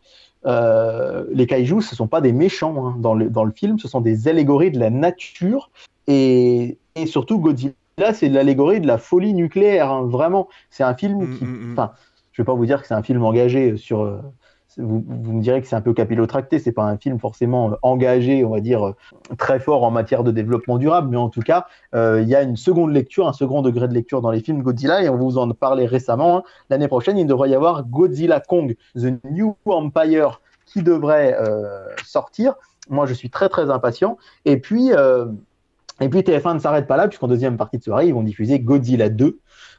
euh, les kaijus, ce sont pas des méchants hein, dans, le, dans le film, ce sont des allégories de la nature et, et surtout Godzilla, c'est de l'allégorie de la folie nucléaire. hein, vraiment, c'est un film Mm, qui, mm, mm. enfin, je vais pas vous dire que c'est un film engagé sur. euh, vous, vous me direz que c'est un peu capillotracté, c'est pas un film forcément euh, engagé, on va dire, euh, très fort en matière de développement durable, mais en tout cas, euh, il y a une seconde lecture, un second degré de lecture dans les films Godzilla, et on vous en parlait récemment. hein. L'année prochaine, il devrait y avoir Godzilla Kong, The New Empire, qui devrait euh, sortir. Moi, je suis très très impatient. Et puis, euh, et puis TF1 ne s'arrête pas là, puisqu'en deuxième partie de soirée, ils vont diffuser Godzilla 2.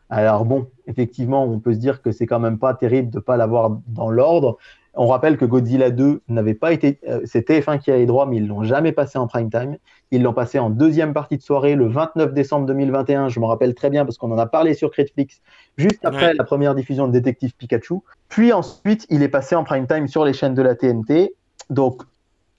Alors bon, effectivement, on peut se dire que c'est quand même pas terrible de pas l'avoir dans l'ordre. On rappelle que Godzilla 2 n'avait pas été, euh, c'est TF1 qui a les droits, mais ils l'ont jamais passé en prime time. Ils l'ont passé en deuxième partie de soirée le 29 décembre 2021. Je me rappelle très bien parce qu'on en a parlé sur Netflix juste après Ouais. la première diffusion de Détective Pikachu. Puis ensuite, il est passé en prime time sur les chaînes de la TNT. Donc,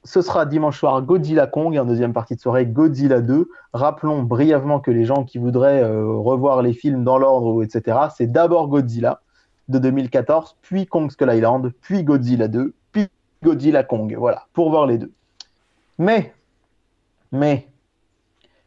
ce sera dimanche soir Godzilla Kong en deuxième partie de soirée Godzilla 2. Rappelons brièvement que les gens qui voudraient euh, revoir les films dans l'ordre, etc., c'est d'abord Godzilla de 2014, puis Kong Skull Island, puis Godzilla 2, puis Godzilla Kong. Voilà, pour voir les deux. Mais, mais,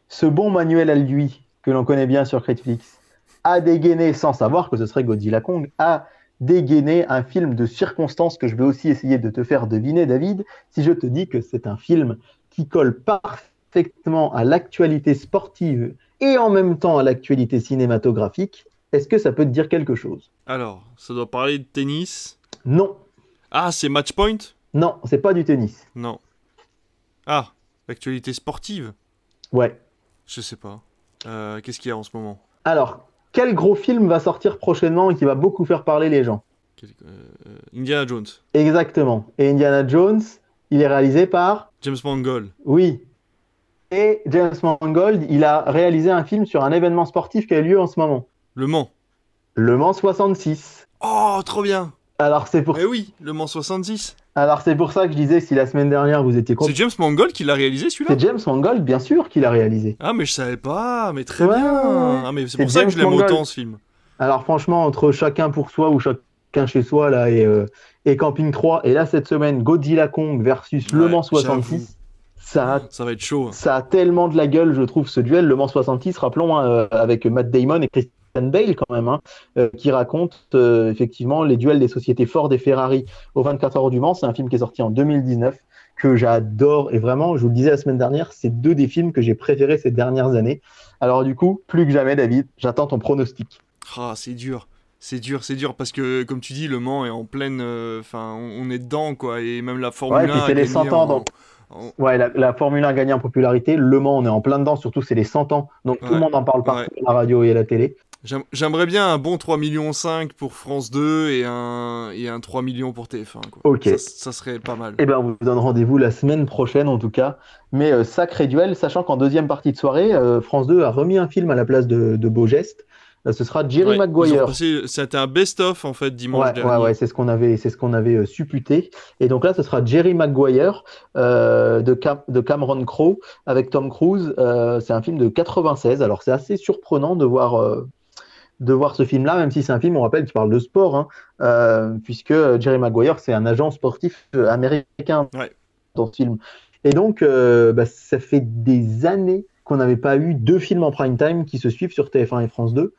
ce bon Manuel Alduy, que l'on connaît bien sur Netflix, a dégainé, sans savoir que ce serait Godzilla Kong, a dégainé un film de circonstances que je vais aussi essayer de te faire deviner, David, si je te dis que c'est un film qui colle parfaitement à l'actualité sportive et en même temps à l'actualité cinématographique. Est-ce que ça peut te dire quelque chose? Alors, ça doit parler de tennis? Non, Ah, c'est Matchpoint non, c'est pas du tennis. Non. Ah, l'actualité sportive? Ouais. Je sais pas. Euh, Qu'est-ce qu'il y a en ce moment? Alors, quel gros film va sortir prochainement et qui va beaucoup faire parler les gens Quel- euh, Indiana Jones. Exactement. Et Indiana Jones, il est réalisé par James Mangold. Oui. Et James Mangold, il a réalisé un film sur un événement sportif qui a lieu en ce moment. Le Mans. Le Mans 66. Oh, trop bien Alors c'est pour... Eh oui, Le Mans 66. Alors c'est pour ça que je disais si la semaine dernière vous étiez C'est James Mangold qui l'a réalisé celui-là C'est James Mangold, bien sûr, qui l'a réalisé. Ah mais je savais pas, mais très Ouais, bien. ouais. Ah mais c'est pour ça que je l'aime autant ce film. Alors franchement, entre chacun pour soi ou chacun chez soi là et, euh, et Camping 3, et là cette semaine Godzilla Kong versus Le Mans j'avoue. 66, ça a, Ça va être chaud. hein. ça a tellement de la gueule, je trouve, ce duel. Le Mans 66, rappelons, hein, euh, avec Matt Damon et Christian Bale quand même, hein, euh, qui raconte euh, effectivement les duels des sociétés Ford et Ferrari au 24 heures du Mans. C'est un film qui est sorti en 2019 que j'adore et vraiment, je vous le disais la semaine dernière, c'est deux des films que j'ai préférés ces dernières années. Alors du coup, plus que jamais, David, j'attends ton pronostic. Ah, c'est dur. C'est dur, c'est dur parce que comme tu dis, Le Mans est en pleine. euh, Enfin, on, on est dedans quoi, et même la Formule Ouais, et puis 1 a c'est les gagné 100 ans, en- donc. en- Ouais, la, la Formule 1 a gagné en popularité. Le Mans, on est en plein dedans, surtout c'est les 100 ans. Donc tout le monde en parle partout à la radio et à la télé. J'aime- J'aimerais bien un bon 3 millions 5 pour France 2 et un, et un 3 millions pour TF1. Quoi. Ok. Ça, ça serait pas mal. Eh ben, on vous donne rendez-vous la semaine prochaine en tout cas. Mais euh, sacré duel, sachant qu'en deuxième partie de soirée, euh, France 2 a remis un film à la place de, de Beau Geste. Euh, ce sera Jerry Ouais, Maguire. C'était un best-of en fait dimanche Ouais, dernier. ouais, ouais, c'est ce qu'on avait, c'est ce qu'on avait supputé. Et donc là, ce sera Jerry Maguire de, Cam- de Cameron Crowe avec Tom Cruise. C'est un film de 96. Alors c'est assez surprenant de voir, de voir ce film-là, même si c'est un film, on rappelle, qui parle de sport, hein, euh, puisque Jerry Maguire, c'est un agent sportif américain Ouais. dans ce film. Et donc, euh, bah, ça fait des années qu'on n'avait pas eu deux films en prime time qui se suivent sur TF1 et France 2.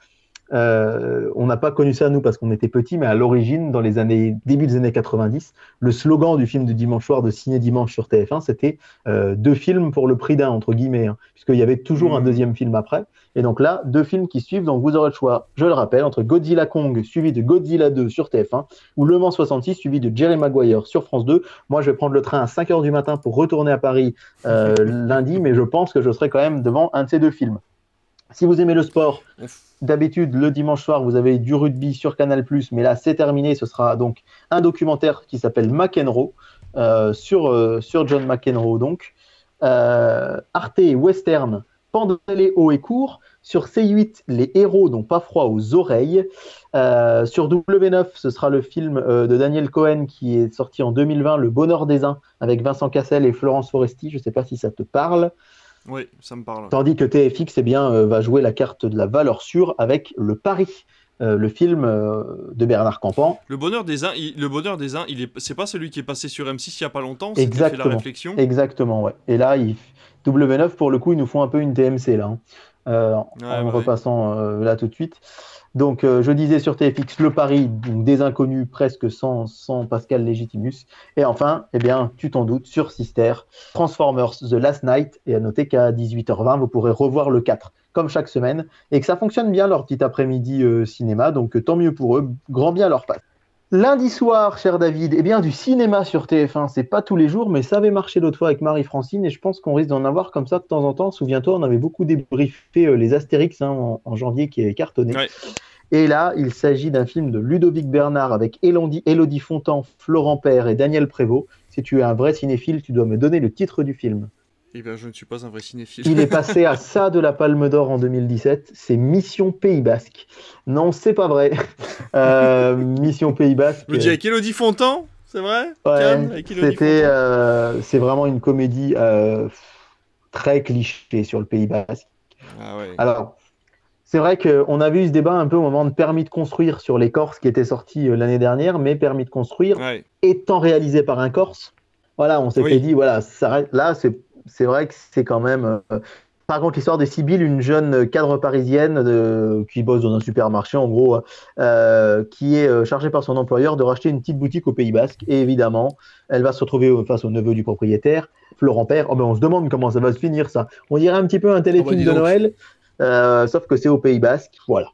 Euh, on n'a pas connu ça nous parce qu'on était petits, mais à l'origine, dans les années début des années 90, le slogan du film de dimanche soir de Ciné Dimanche sur TF1, c'était euh, deux films pour le prix d'un entre guillemets, hein, puisqu'il y avait toujours un Mhm. deuxième film après. Et donc là, deux films qui suivent, donc vous aurez le choix, je le rappelle, entre Godzilla Kong suivi de Godzilla 2 sur TF1 ou Le Mans 66 suivi de Jerry Maguire sur France 2. Moi, je vais prendre le train à 5h du matin pour retourner à Paris euh, lundi, mais je pense que je serai quand même devant un de ces deux films. Si vous aimez le sport. D'habitude, le dimanche soir, vous avez du rugby sur Canal+, mais là, c'est terminé. Ce sera donc un documentaire qui s'appelle McEnroe, euh, sur, euh, sur John McEnroe, donc. Euh, Arte Western, Pendez haut et court. Sur C8, Les héros n'ont pas froid aux oreilles. Euh, sur W9, ce sera le film de Daniel Cohen qui est sorti en 2020, Le bonheur des uns, avec Vincent Cassel et Florence Foresti. Je ne sais pas si ça te parle. Oui, ça me parle. Tandis que TFX eh bien, euh, va jouer la carte de la valeur sûre avec Le Pari, euh, le film euh, de Bernard Campan. Le bonheur des uns, il- le bonheur des uns, il est, c'est pas celui qui est passé sur M6 il y a pas longtemps. Fait la réflexion. Exactement, ouais. Et là, il... W9, pour le coup, ils nous font un peu une TMC, là, hein, euh, en Ouais, en ouais. repassant euh, là tout de suite. Donc, euh, je disais sur TFX, Le Pari, donc, des inconnus presque sans, sans Pascal Légitimus. Et enfin, eh bien, tu t'en doutes, sur Sister, Transformers The Last Night. Et à noter qu'à 18h20, vous pourrez revoir le 4, comme chaque semaine. Et que ça fonctionne bien leur petit après-midi euh, cinéma. Donc, tant mieux pour eux. Grand bien leur passe. Lundi soir, cher David, eh bien, du cinéma sur TF1, c'est pas tous les jours, mais ça avait marché l'autre fois avec Marie-Francine et je pense qu'on risque d'en avoir comme ça de temps en temps. Souviens-toi, on avait beaucoup débriefé euh, les Astérix hein, en, en janvier qui est cartonné. Ouais. Et là, il s'agit d'un film de Ludovic Bernard avec Élodie, Élodie Fontan, Florent Père et Daniel Prévost. Si tu es un vrai cinéphile, tu dois me donner le titre du film. Eh bien, je ne suis pas un vrai cinéphile. Il est passé à ça de la Palme d'Or en 2017. C'est Mission Pays Basque. Non, c'est pas vrai. Euh, Mission Pays Basque. Je me dis avec Elodie Fontan, c'est vrai Ouais, c'était, euh, c'est vraiment une comédie euh, très cliché sur le Pays Basque. Ah ouais. Alors, c'est vrai qu'on a vu ce débat un peu au moment de Permis de construire sur les Corses qui était sorti euh, l'année dernière, mais Permis de construire Ouais. étant réalisé par un Corse, voilà, on s'était Oui. dit, voilà, ça, là, c'est c'est vrai que c'est quand même. euh, par contre, l'histoire de Sibylle, une jeune cadre parisienne de- qui bosse dans un supermarché, en gros, euh, qui est euh, chargée par son employeur de racheter une petite boutique au Pays Basque. Et évidemment, elle va se retrouver face au neveu du propriétaire, Florent Père. Oh ben, on se demande comment ça va se finir, ça. On dirait un petit peu un téléfilm Oh bah, dis de. Noël, euh, sauf que c'est au Pays Basque. Voilà.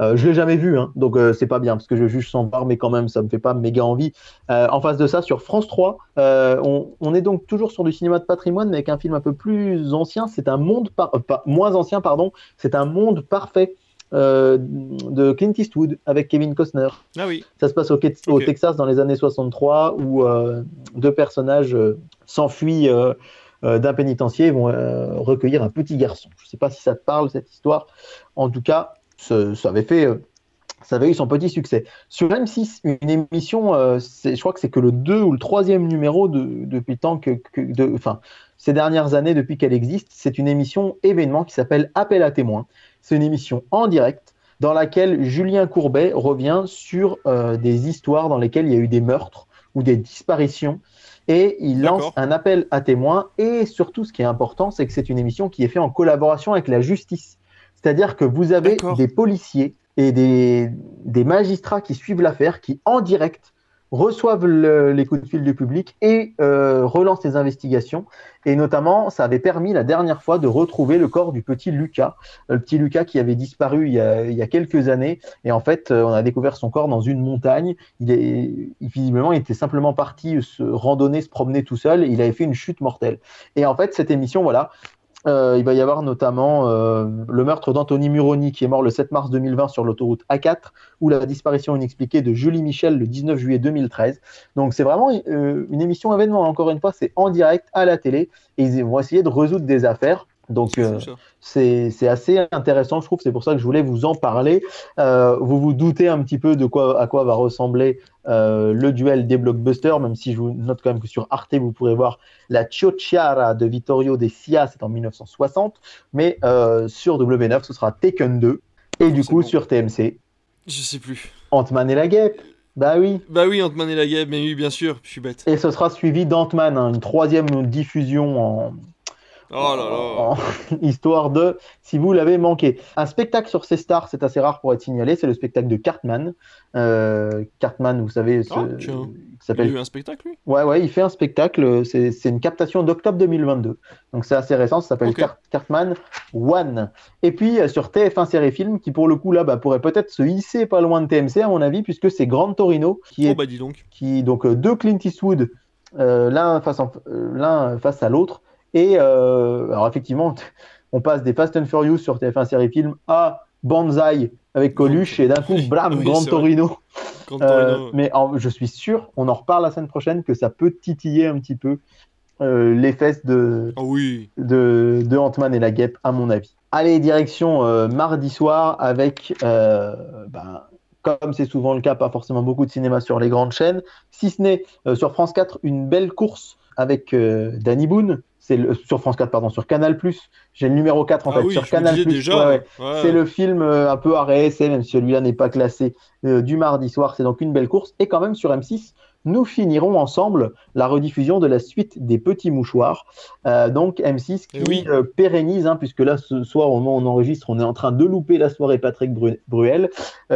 Euh, je l'ai jamais vu, hein, donc euh, c'est pas bien parce que je juge sans voir, mais quand même ça me fait pas méga envie. Euh, en face de ça, sur France 3, euh, on, on est donc toujours sur du cinéma de patrimoine, mais avec un film un peu plus ancien. C'est un monde par- euh, pas- moins ancien, pardon. C'est un monde parfait de Clint Eastwood avec Kevin Costner. Ah oui. Ça se passe au, au. Texas dans les années 63 où deux personnages s'enfuient d'un pénitencier et vont recueillir un petit garçon. Je ne sais pas si ça te parle cette histoire. En tout cas, ça, avait fait ça avait eu son petit succès. Sur M6, une émission, je crois que c'est que le 2 ou le troisième numéro depuis temps que, de, enfin, ces dernières années depuis qu'elle existe, c'est une émission événement qui s'appelle Appel à témoins. C'est une émission en direct dans laquelle Julien Courbet revient sur euh, des histoires dans lesquelles il y a eu des meurtres ou des disparitions. Et il lance un appel à témoins. Et surtout, ce qui est important, c'est que c'est une émission qui est faite en collaboration avec la justice. C'est-à-dire que vous avez des policiers et des, des magistrats qui suivent l'affaire, qui en direct reçoivent les coups de fil du public et euh, relancent les investigations. Et notamment, ça avait permis la dernière fois de retrouver le corps du petit Lucas, le petit Lucas qui avait disparu il y a, il y a quelques années. Et en fait, euh, on a découvert son corps dans une montagne. Il est visiblement, il était simplement parti se randonner, se promener tout seul. Et il avait fait une chute mortelle. Et en fait, cette émission, voilà, euh, il va y avoir notamment euh, le meurtre d'Anthony Muroni qui est mort le 7 mars 2020 sur l'autoroute A4 ou la disparition inexpliquée de Julie Michel le 19 juillet 2013. Donc c'est vraiment euh, une émission événement, encore une fois, c'est en direct à la télé et ils vont essayer de résoudre des affaires. Donc euh, c'est assez intéressant, je trouve. C'est pour ça que je voulais vous en parler. Euh, vous vous doutez un petit peu de quoi à quoi va ressembler euh, le duel des blockbusters, même si je vous note quand même que sur Arte vous pourrez voir la Ciociara de Vittorio De Sia, c'est en 1960, mais sur W9 ce sera Taken 2 et du coup sur TMC. Je sais plus. Ant-Man et la guêpe. Bah oui. Bah oui, Ant-Man et la guêpe, mais oui, bien sûr, je suis bête. Et ce sera suivi d'Ant-Man, hein, une troisième diffusion en, Oh là là. histoire de, si vous l'avez manqué. Un spectacle sur ces stars, c'est assez rare pour être signalé, c'est le spectacle de Cartman. Euh, Cartman, vous savez, ce, ah, s'appelle. Il a eu un spectacle, lui? Ouais, ouais, il fait un spectacle. C'est une captation d'octobre 2022. Donc c'est assez récent, ça s'appelle Cartman One. Et puis euh, sur TF1 Série Film, qui pour le coup là bah, pourrait peut-être se hisser pas loin de TMC, à mon avis, puisque c'est Grand Torino, qui oh, est. bah dis donc. Qui, donc euh, deux Clint Eastwood, l'un face, l'un face à l'autre. Et euh, alors effectivement, on passe des Fast and Furious sur TF1 série film à Banzai avec Coluche et d'un coup, blam, Grand Torino. Euh, mais je suis sûr, on en reparle la semaine prochaine, que ça peut titiller un petit peu euh, les fesses de, oh oui. de, de Ant-Man et la guêpe, à mon avis. Allez, direction mardi soir avec, ben, comme c'est souvent le cas, pas forcément beaucoup de cinéma sur les grandes chaînes, si ce n'est sur France 4, une belle course avec Danny Boone, c'est sur France 4 pardon sur Canal j'ai le numéro 4 en ah fait sur Canal c'est le film euh, un peu réessayer même si celui-là n'est pas classé euh, du mardi soir. C'est donc une belle course. Et quand même sur M6 nous finirons ensemble la rediffusion de la suite des petits mouchoirs. Euh, donc M6 qui pérennise hein, puisque là ce soir au moment où on enregistre on est en train de louper la soirée Patrick Bruel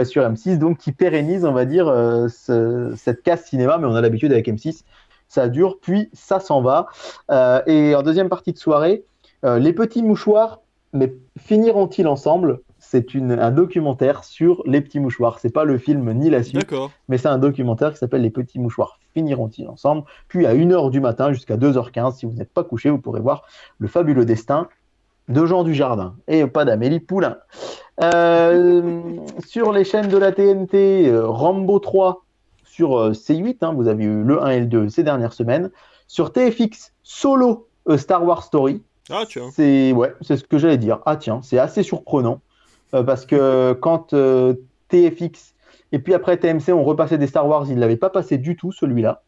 sur M6 donc qui pérennise on va dire cette case cinéma mais on a l'habitude avec M6 ça dure, puis ça s'en va. Euh, et en deuxième partie de soirée, euh, les petits mouchoirs, mais finiront-ils ensemble? C'est un documentaire sur les petits mouchoirs. C'est pas le film ni la suite, mais c'est un documentaire qui s'appelle Les petits mouchoirs finiront-ils ensemble? Puis à 1h du matin jusqu'à 2h15, si vous n'êtes pas couché, vous pourrez voir le fabuleux destin de Jean Dujardin et pas d'Amélie Poulain. Euh, sur les chaînes de la TNT, Rambo 3 sur euh, C8, hein, vous avez eu le 1 et le 2 ces dernières semaines. Sur TFX, Solo euh, Star Wars Story. Ah tiens. C'est ouais, c'est ce que j'allais dire. Ah tiens, c'est assez surprenant euh, parce que quand TFX et puis après TMC ont repassé des Star Wars, ils ne l'avaient pas passé du tout celui-là.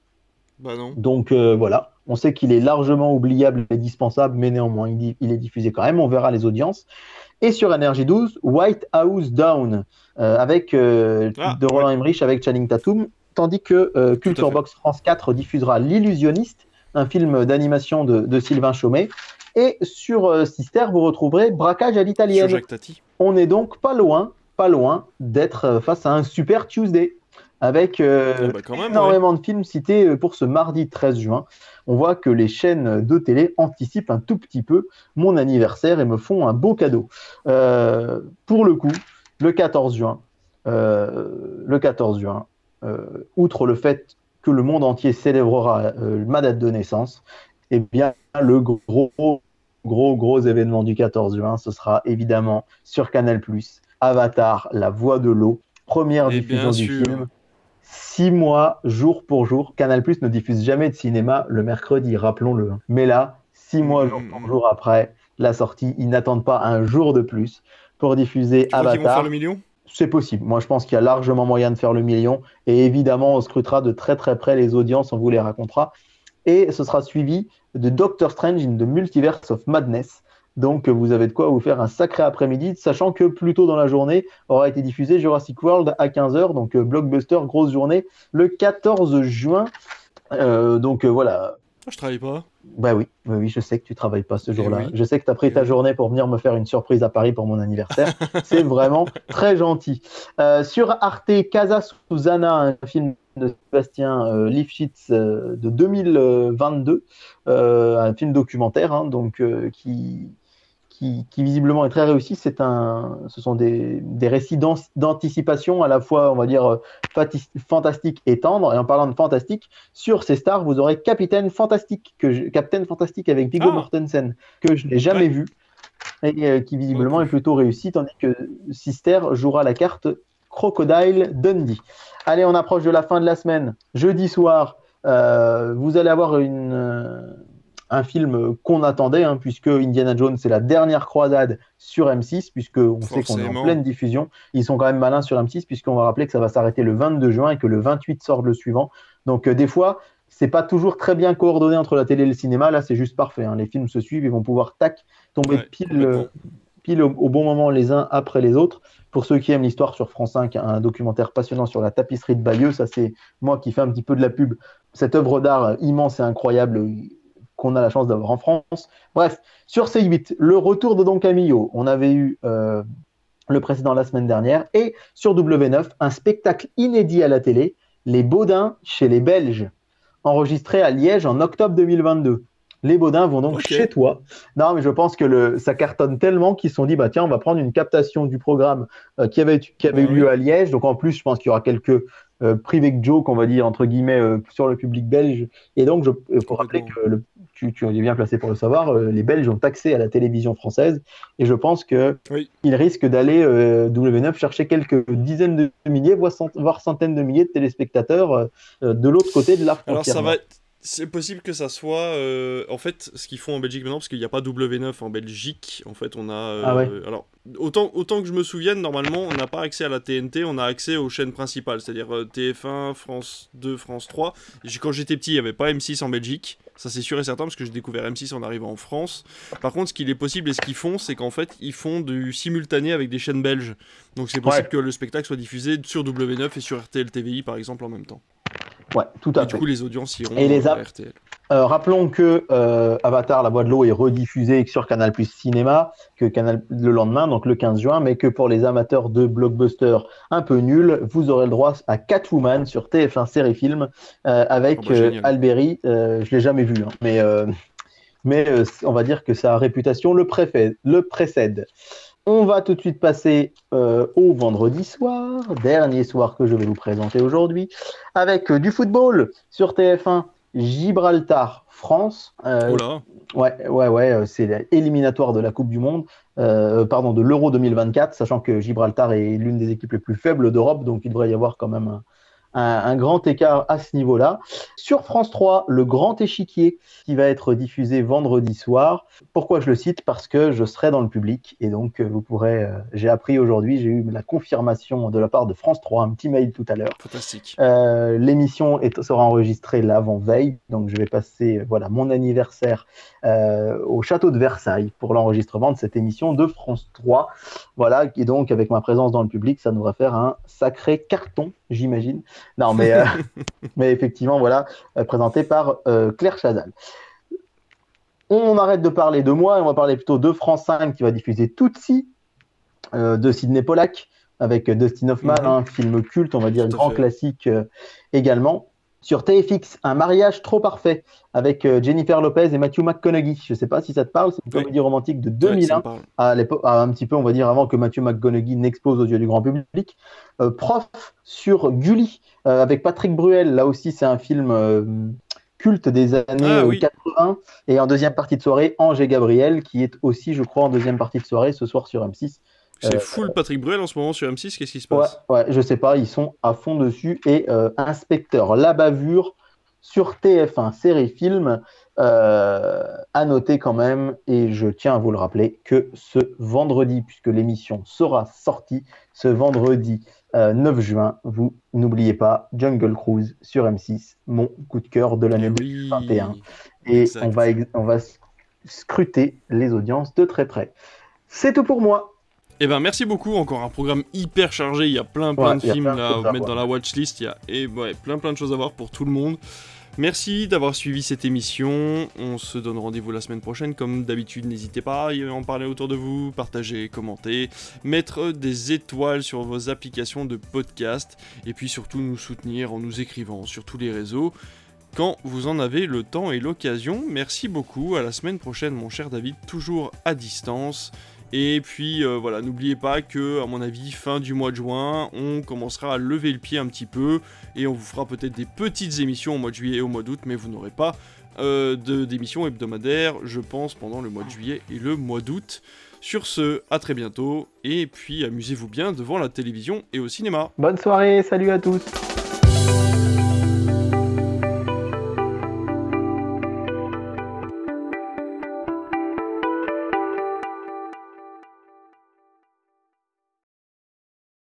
Bah non. Donc voilà, on sait qu'il est largement oubliable et dispensable, mais néanmoins il, il, est diffusé quand même. On verra les audiences. Et sur Energy 12, White House Down avec ah, de Roland Emmerich avec Channing Tatum tandis que euh, Culture Box France 4 diffusera L'illusionniste, un film d'animation de, Sylvain Chaumet. Et sur euh, Sister, vous retrouverez Braquage à l'italienne. On est donc pas loin, pas loin d'être euh, face à un Super Tuesday avec ah bah énormément de films cités pour ce mardi 13 juin. On voit que les chaînes de télé anticipent un tout petit peu mon anniversaire et me font un beau cadeau. pour le coup, le 14 juin, le 14 juin, euh, outre le fait que le monde entier célébrera euh, ma date de naissance, eh bien, le gros, gros, gros événement du 14 juin, ce sera évidemment sur Canal+, Avatar, La Voix de l'eau, première diffusion du film. Six mois, jour pour jour. Canal+, ne diffuse jamais de cinéma le mercredi, rappelons-le. Mais là, six mois, jour pour jour après la sortie. Ils n'attendent pas un jour de plus pour diffuser Tu crois qu'ils vont Avatar. faire le million? C'est possible. Moi, je pense qu'il y a largement moyen de faire le million. Et évidemment, on scrutera de très très près les audiences, on vous les racontera. Et ce sera suivi de Doctor Strange in the Multiverse of Madness. Donc, vous avez de quoi vous faire un sacré après-midi, sachant que plus tôt dans la journée aura été diffusé Jurassic World à 15h. Donc, euh, blockbuster, grosse journée, le 14 juin. Euh, donc, euh, voilà. Ah, Je travaille pas. Bah oui, oui, oui, je sais que tu travailles pas ce Eh jour-là. oui. Je sais que tu as pris Eh ta journée pour venir me faire une surprise à Paris pour mon anniversaire. C'est vraiment très gentil. Euh, sur Arte, Casa Susana, un film de Sébastien euh, Lifshitz euh, de 2022, euh, un film documentaire, hein, donc euh, qui, qui, qui visiblement est très réussi. C'est un, ce sont des, des récits d'an- d'anticipation à la fois, on va dire, euh, fantastique et tendre. Et en parlant de fantastique, sur ces stars, vous aurez Capitaine Fantastique, que je- Captain Fantastique avec Viggo Ah. Mortensen, que je n'ai jamais Ouais. vu et euh, qui visiblement est plutôt réussi, tandis que Sister jouera la carte Crocodile Dundee. Allez, on approche de la fin de la semaine. Jeudi soir, euh, vous allez avoir une, un film qu'on attendait, hein, puisque Indiana Jones, c'est la dernière croisade sur M6, puisque on sait qu'on est en pleine diffusion. Ils sont quand même malins sur M6, puisqu'on va rappeler que ça va s'arrêter le 22 juin et que le 28 sort le suivant. Donc, euh, des fois, c'est pas toujours très bien coordonné entre la télé et le cinéma. Là, c'est juste parfait. hein. Les films se suivent, ils vont pouvoir tac tomber Ouais, pile, euh, pile au, au bon moment les uns après les autres. Pour ceux qui aiment l'histoire sur France 5, un documentaire passionnant sur la tapisserie de Bayeux, ça c'est moi qui fais un petit peu de la pub. Cette œuvre d'art immense et incroyable euh, qu'on a la chance d'avoir en France. Bref, sur C8, le retour de Don Camillo. On avait eu euh, le précédent la semaine dernière. Et sur W9, un spectacle inédit à la télé, Les Baudins chez les Belges, enregistré à Liège en octobre 2022. Les Baudins vont donc chez toi. Non, mais je pense que le, ça cartonne tellement qu'ils se sont dit, bah tiens, on va prendre une captation du programme euh, qui avait, qui avait eu lieu à Liège. Donc en plus, je pense qu'il y aura quelques euh, private jokes, on va dire, entre guillemets, euh, sur le public belge. Et donc, il faut rappeler que le, tu, tu es bien placé pour le savoir, euh, les Belges ont accès à la télévision française. Et je pense que Oui. ils risquent d'aller euh, W9 chercher quelques dizaines de milliers, voire, cent- voire centaines de milliers de téléspectateurs euh, euh, de l'autre côté de la frontière. Alors ça va être- C'est possible que ça soit euh, en fait ce qu'ils font en Belgique maintenant parce qu'il n'y a pas W9 en Belgique. En fait, on a euh, Ah ouais. alors autant autant que je me souvienne normalement, on n'a pas accès à la TNT, on a accès aux chaînes principales, c'est-à-dire euh, TF1, France 2, France 3. J'ai- Quand j'étais petit, il n'y avait pas M6 en Belgique. Ça c'est sûr et certain parce que j'ai découvert M6 en arrivant en France. Par contre, ce qu'il est possible et ce qu'ils font, c'est qu'en fait, ils font du simultané avec des chaînes belges. Donc c'est possible Ouais. que le spectacle soit diffusé sur W9 et sur RTL TVI par exemple en même temps. Ouais, tout à Et fait. du coup, les audiences iront Et les à RTL. Euh, rappelons que euh, Avatar, la voix de l'eau, est rediffusé sur Canal Plus Cinéma que Canal le lendemain, donc le 15 juin, mais que pour les amateurs de blockbusters un peu nuls, vous aurez le droit à Catwoman sur TF1 Série Film euh, avec Oh bah. Alberi. Je l'ai jamais vu, hein, mais mais on va dire que sa réputation le, le précède. On va tout de suite passer euh, au vendredi soir, dernier soir que je vais vous présenter aujourd'hui, avec euh, du football sur TF1, Gibraltar, France. Euh, Oh là, Ouais, ouais, ouais, c'est l'éliminatoire de la Coupe du Monde, pardon, de l'Euro 2024, sachant que Gibraltar est l'une des équipes les plus faibles d'Europe, donc il devrait y avoir quand même un, un- un grand écart à ce niveau-là. Sur France 3, le grand échiquier qui va être diffusé vendredi soir. Pourquoi je le cite? Parce que je serai dans le public et donc euh, vous pourrez. euh, j'ai appris aujourd'hui, j'ai eu la confirmation de la part de France 3, un petit mail tout à l'heure. fantastique. Euh, L'émission sera enregistrée l'avant-veille, donc je vais passer voilà, mon anniversaire euh, au château de Versailles pour l'enregistrement de cette émission de France 3. Voilà, et donc avec ma présence dans le public, ça devrait faire un sacré carton, j'imagine. Non, mais, euh, mais effectivement, voilà, euh, présenté par euh, Claire Chazal. On arrête de parler de moi et on va parler plutôt de France 5 qui va diffuser Tootsie euh, de Sidney Pollack avec Dustin Hoffman, Mhm. un film culte, on va dire Tout grand fait. classique également. Sur TFX, un mariage trop parfait avec euh, Jennifer Lopez et Matthew McConaughey. Je ne sais pas si ça te parle, c'est une Oui. comédie romantique de Ouais, ça 2001 me parle. à l'époque, un petit peu, on va dire, avant que Matthew McConaughey n'explose aux yeux du grand public. Euh, prof sur Gulli, euh, avec Patrick Bruel. Là aussi, c'est un film euh, culte des années Ah, euh, oui. 80. Et en deuxième partie de soirée, Ange et Gabriel, qui est aussi, je crois, en deuxième partie de soirée ce soir sur M6. C'est Euh, full Patrick Bruel en ce moment sur M6, qu'est-ce qui se Ouais, passe? ouais, je sais pas, ils sont à fond dessus. Et euh, Inspecteur La Bavure sur TF1 série film. Euh, à noter quand même, et je tiens à vous le rappeler, que ce vendredi, puisque l'émission sera sortie ce vendredi 9 juin, vous n'oubliez pas Jungle Cruise sur M6, mon coup de cœur de l'année 2021. Et on va, on va scruter les audiences de très près. C'est tout pour moi. Eh ben merci beaucoup, encore un programme hyper chargé, il y a plein plein de films à mettre dans la watchlist, il y a et, ouais, plein plein de choses à voir pour tout le monde. Merci d'avoir suivi cette émission. On se donne rendez-vous la semaine prochaine. Comme d'habitude, n'hésitez pas à en parler autour de vous, partager, commenter, mettre des étoiles sur vos applications de podcast et puis surtout nous soutenir en nous écrivant sur tous les réseaux quand vous en avez le temps et l'occasion. Merci beaucoup. À la semaine prochaine, mon cher David, toujours à distance. Et puis euh, voilà, n'oubliez pas que, à mon avis, fin du mois de juin, on commencera à lever le pied un petit peu et on vous fera peut-être des petites émissions au mois de juillet et au mois d'août, mais vous n'aurez pas euh, d'émissions hebdomadaires, je pense, pendant le mois de juillet et le mois d'août. Sur ce, à très bientôt et puis amusez-vous bien devant la télévision et au cinéma. Bonne soirée, salut à tous.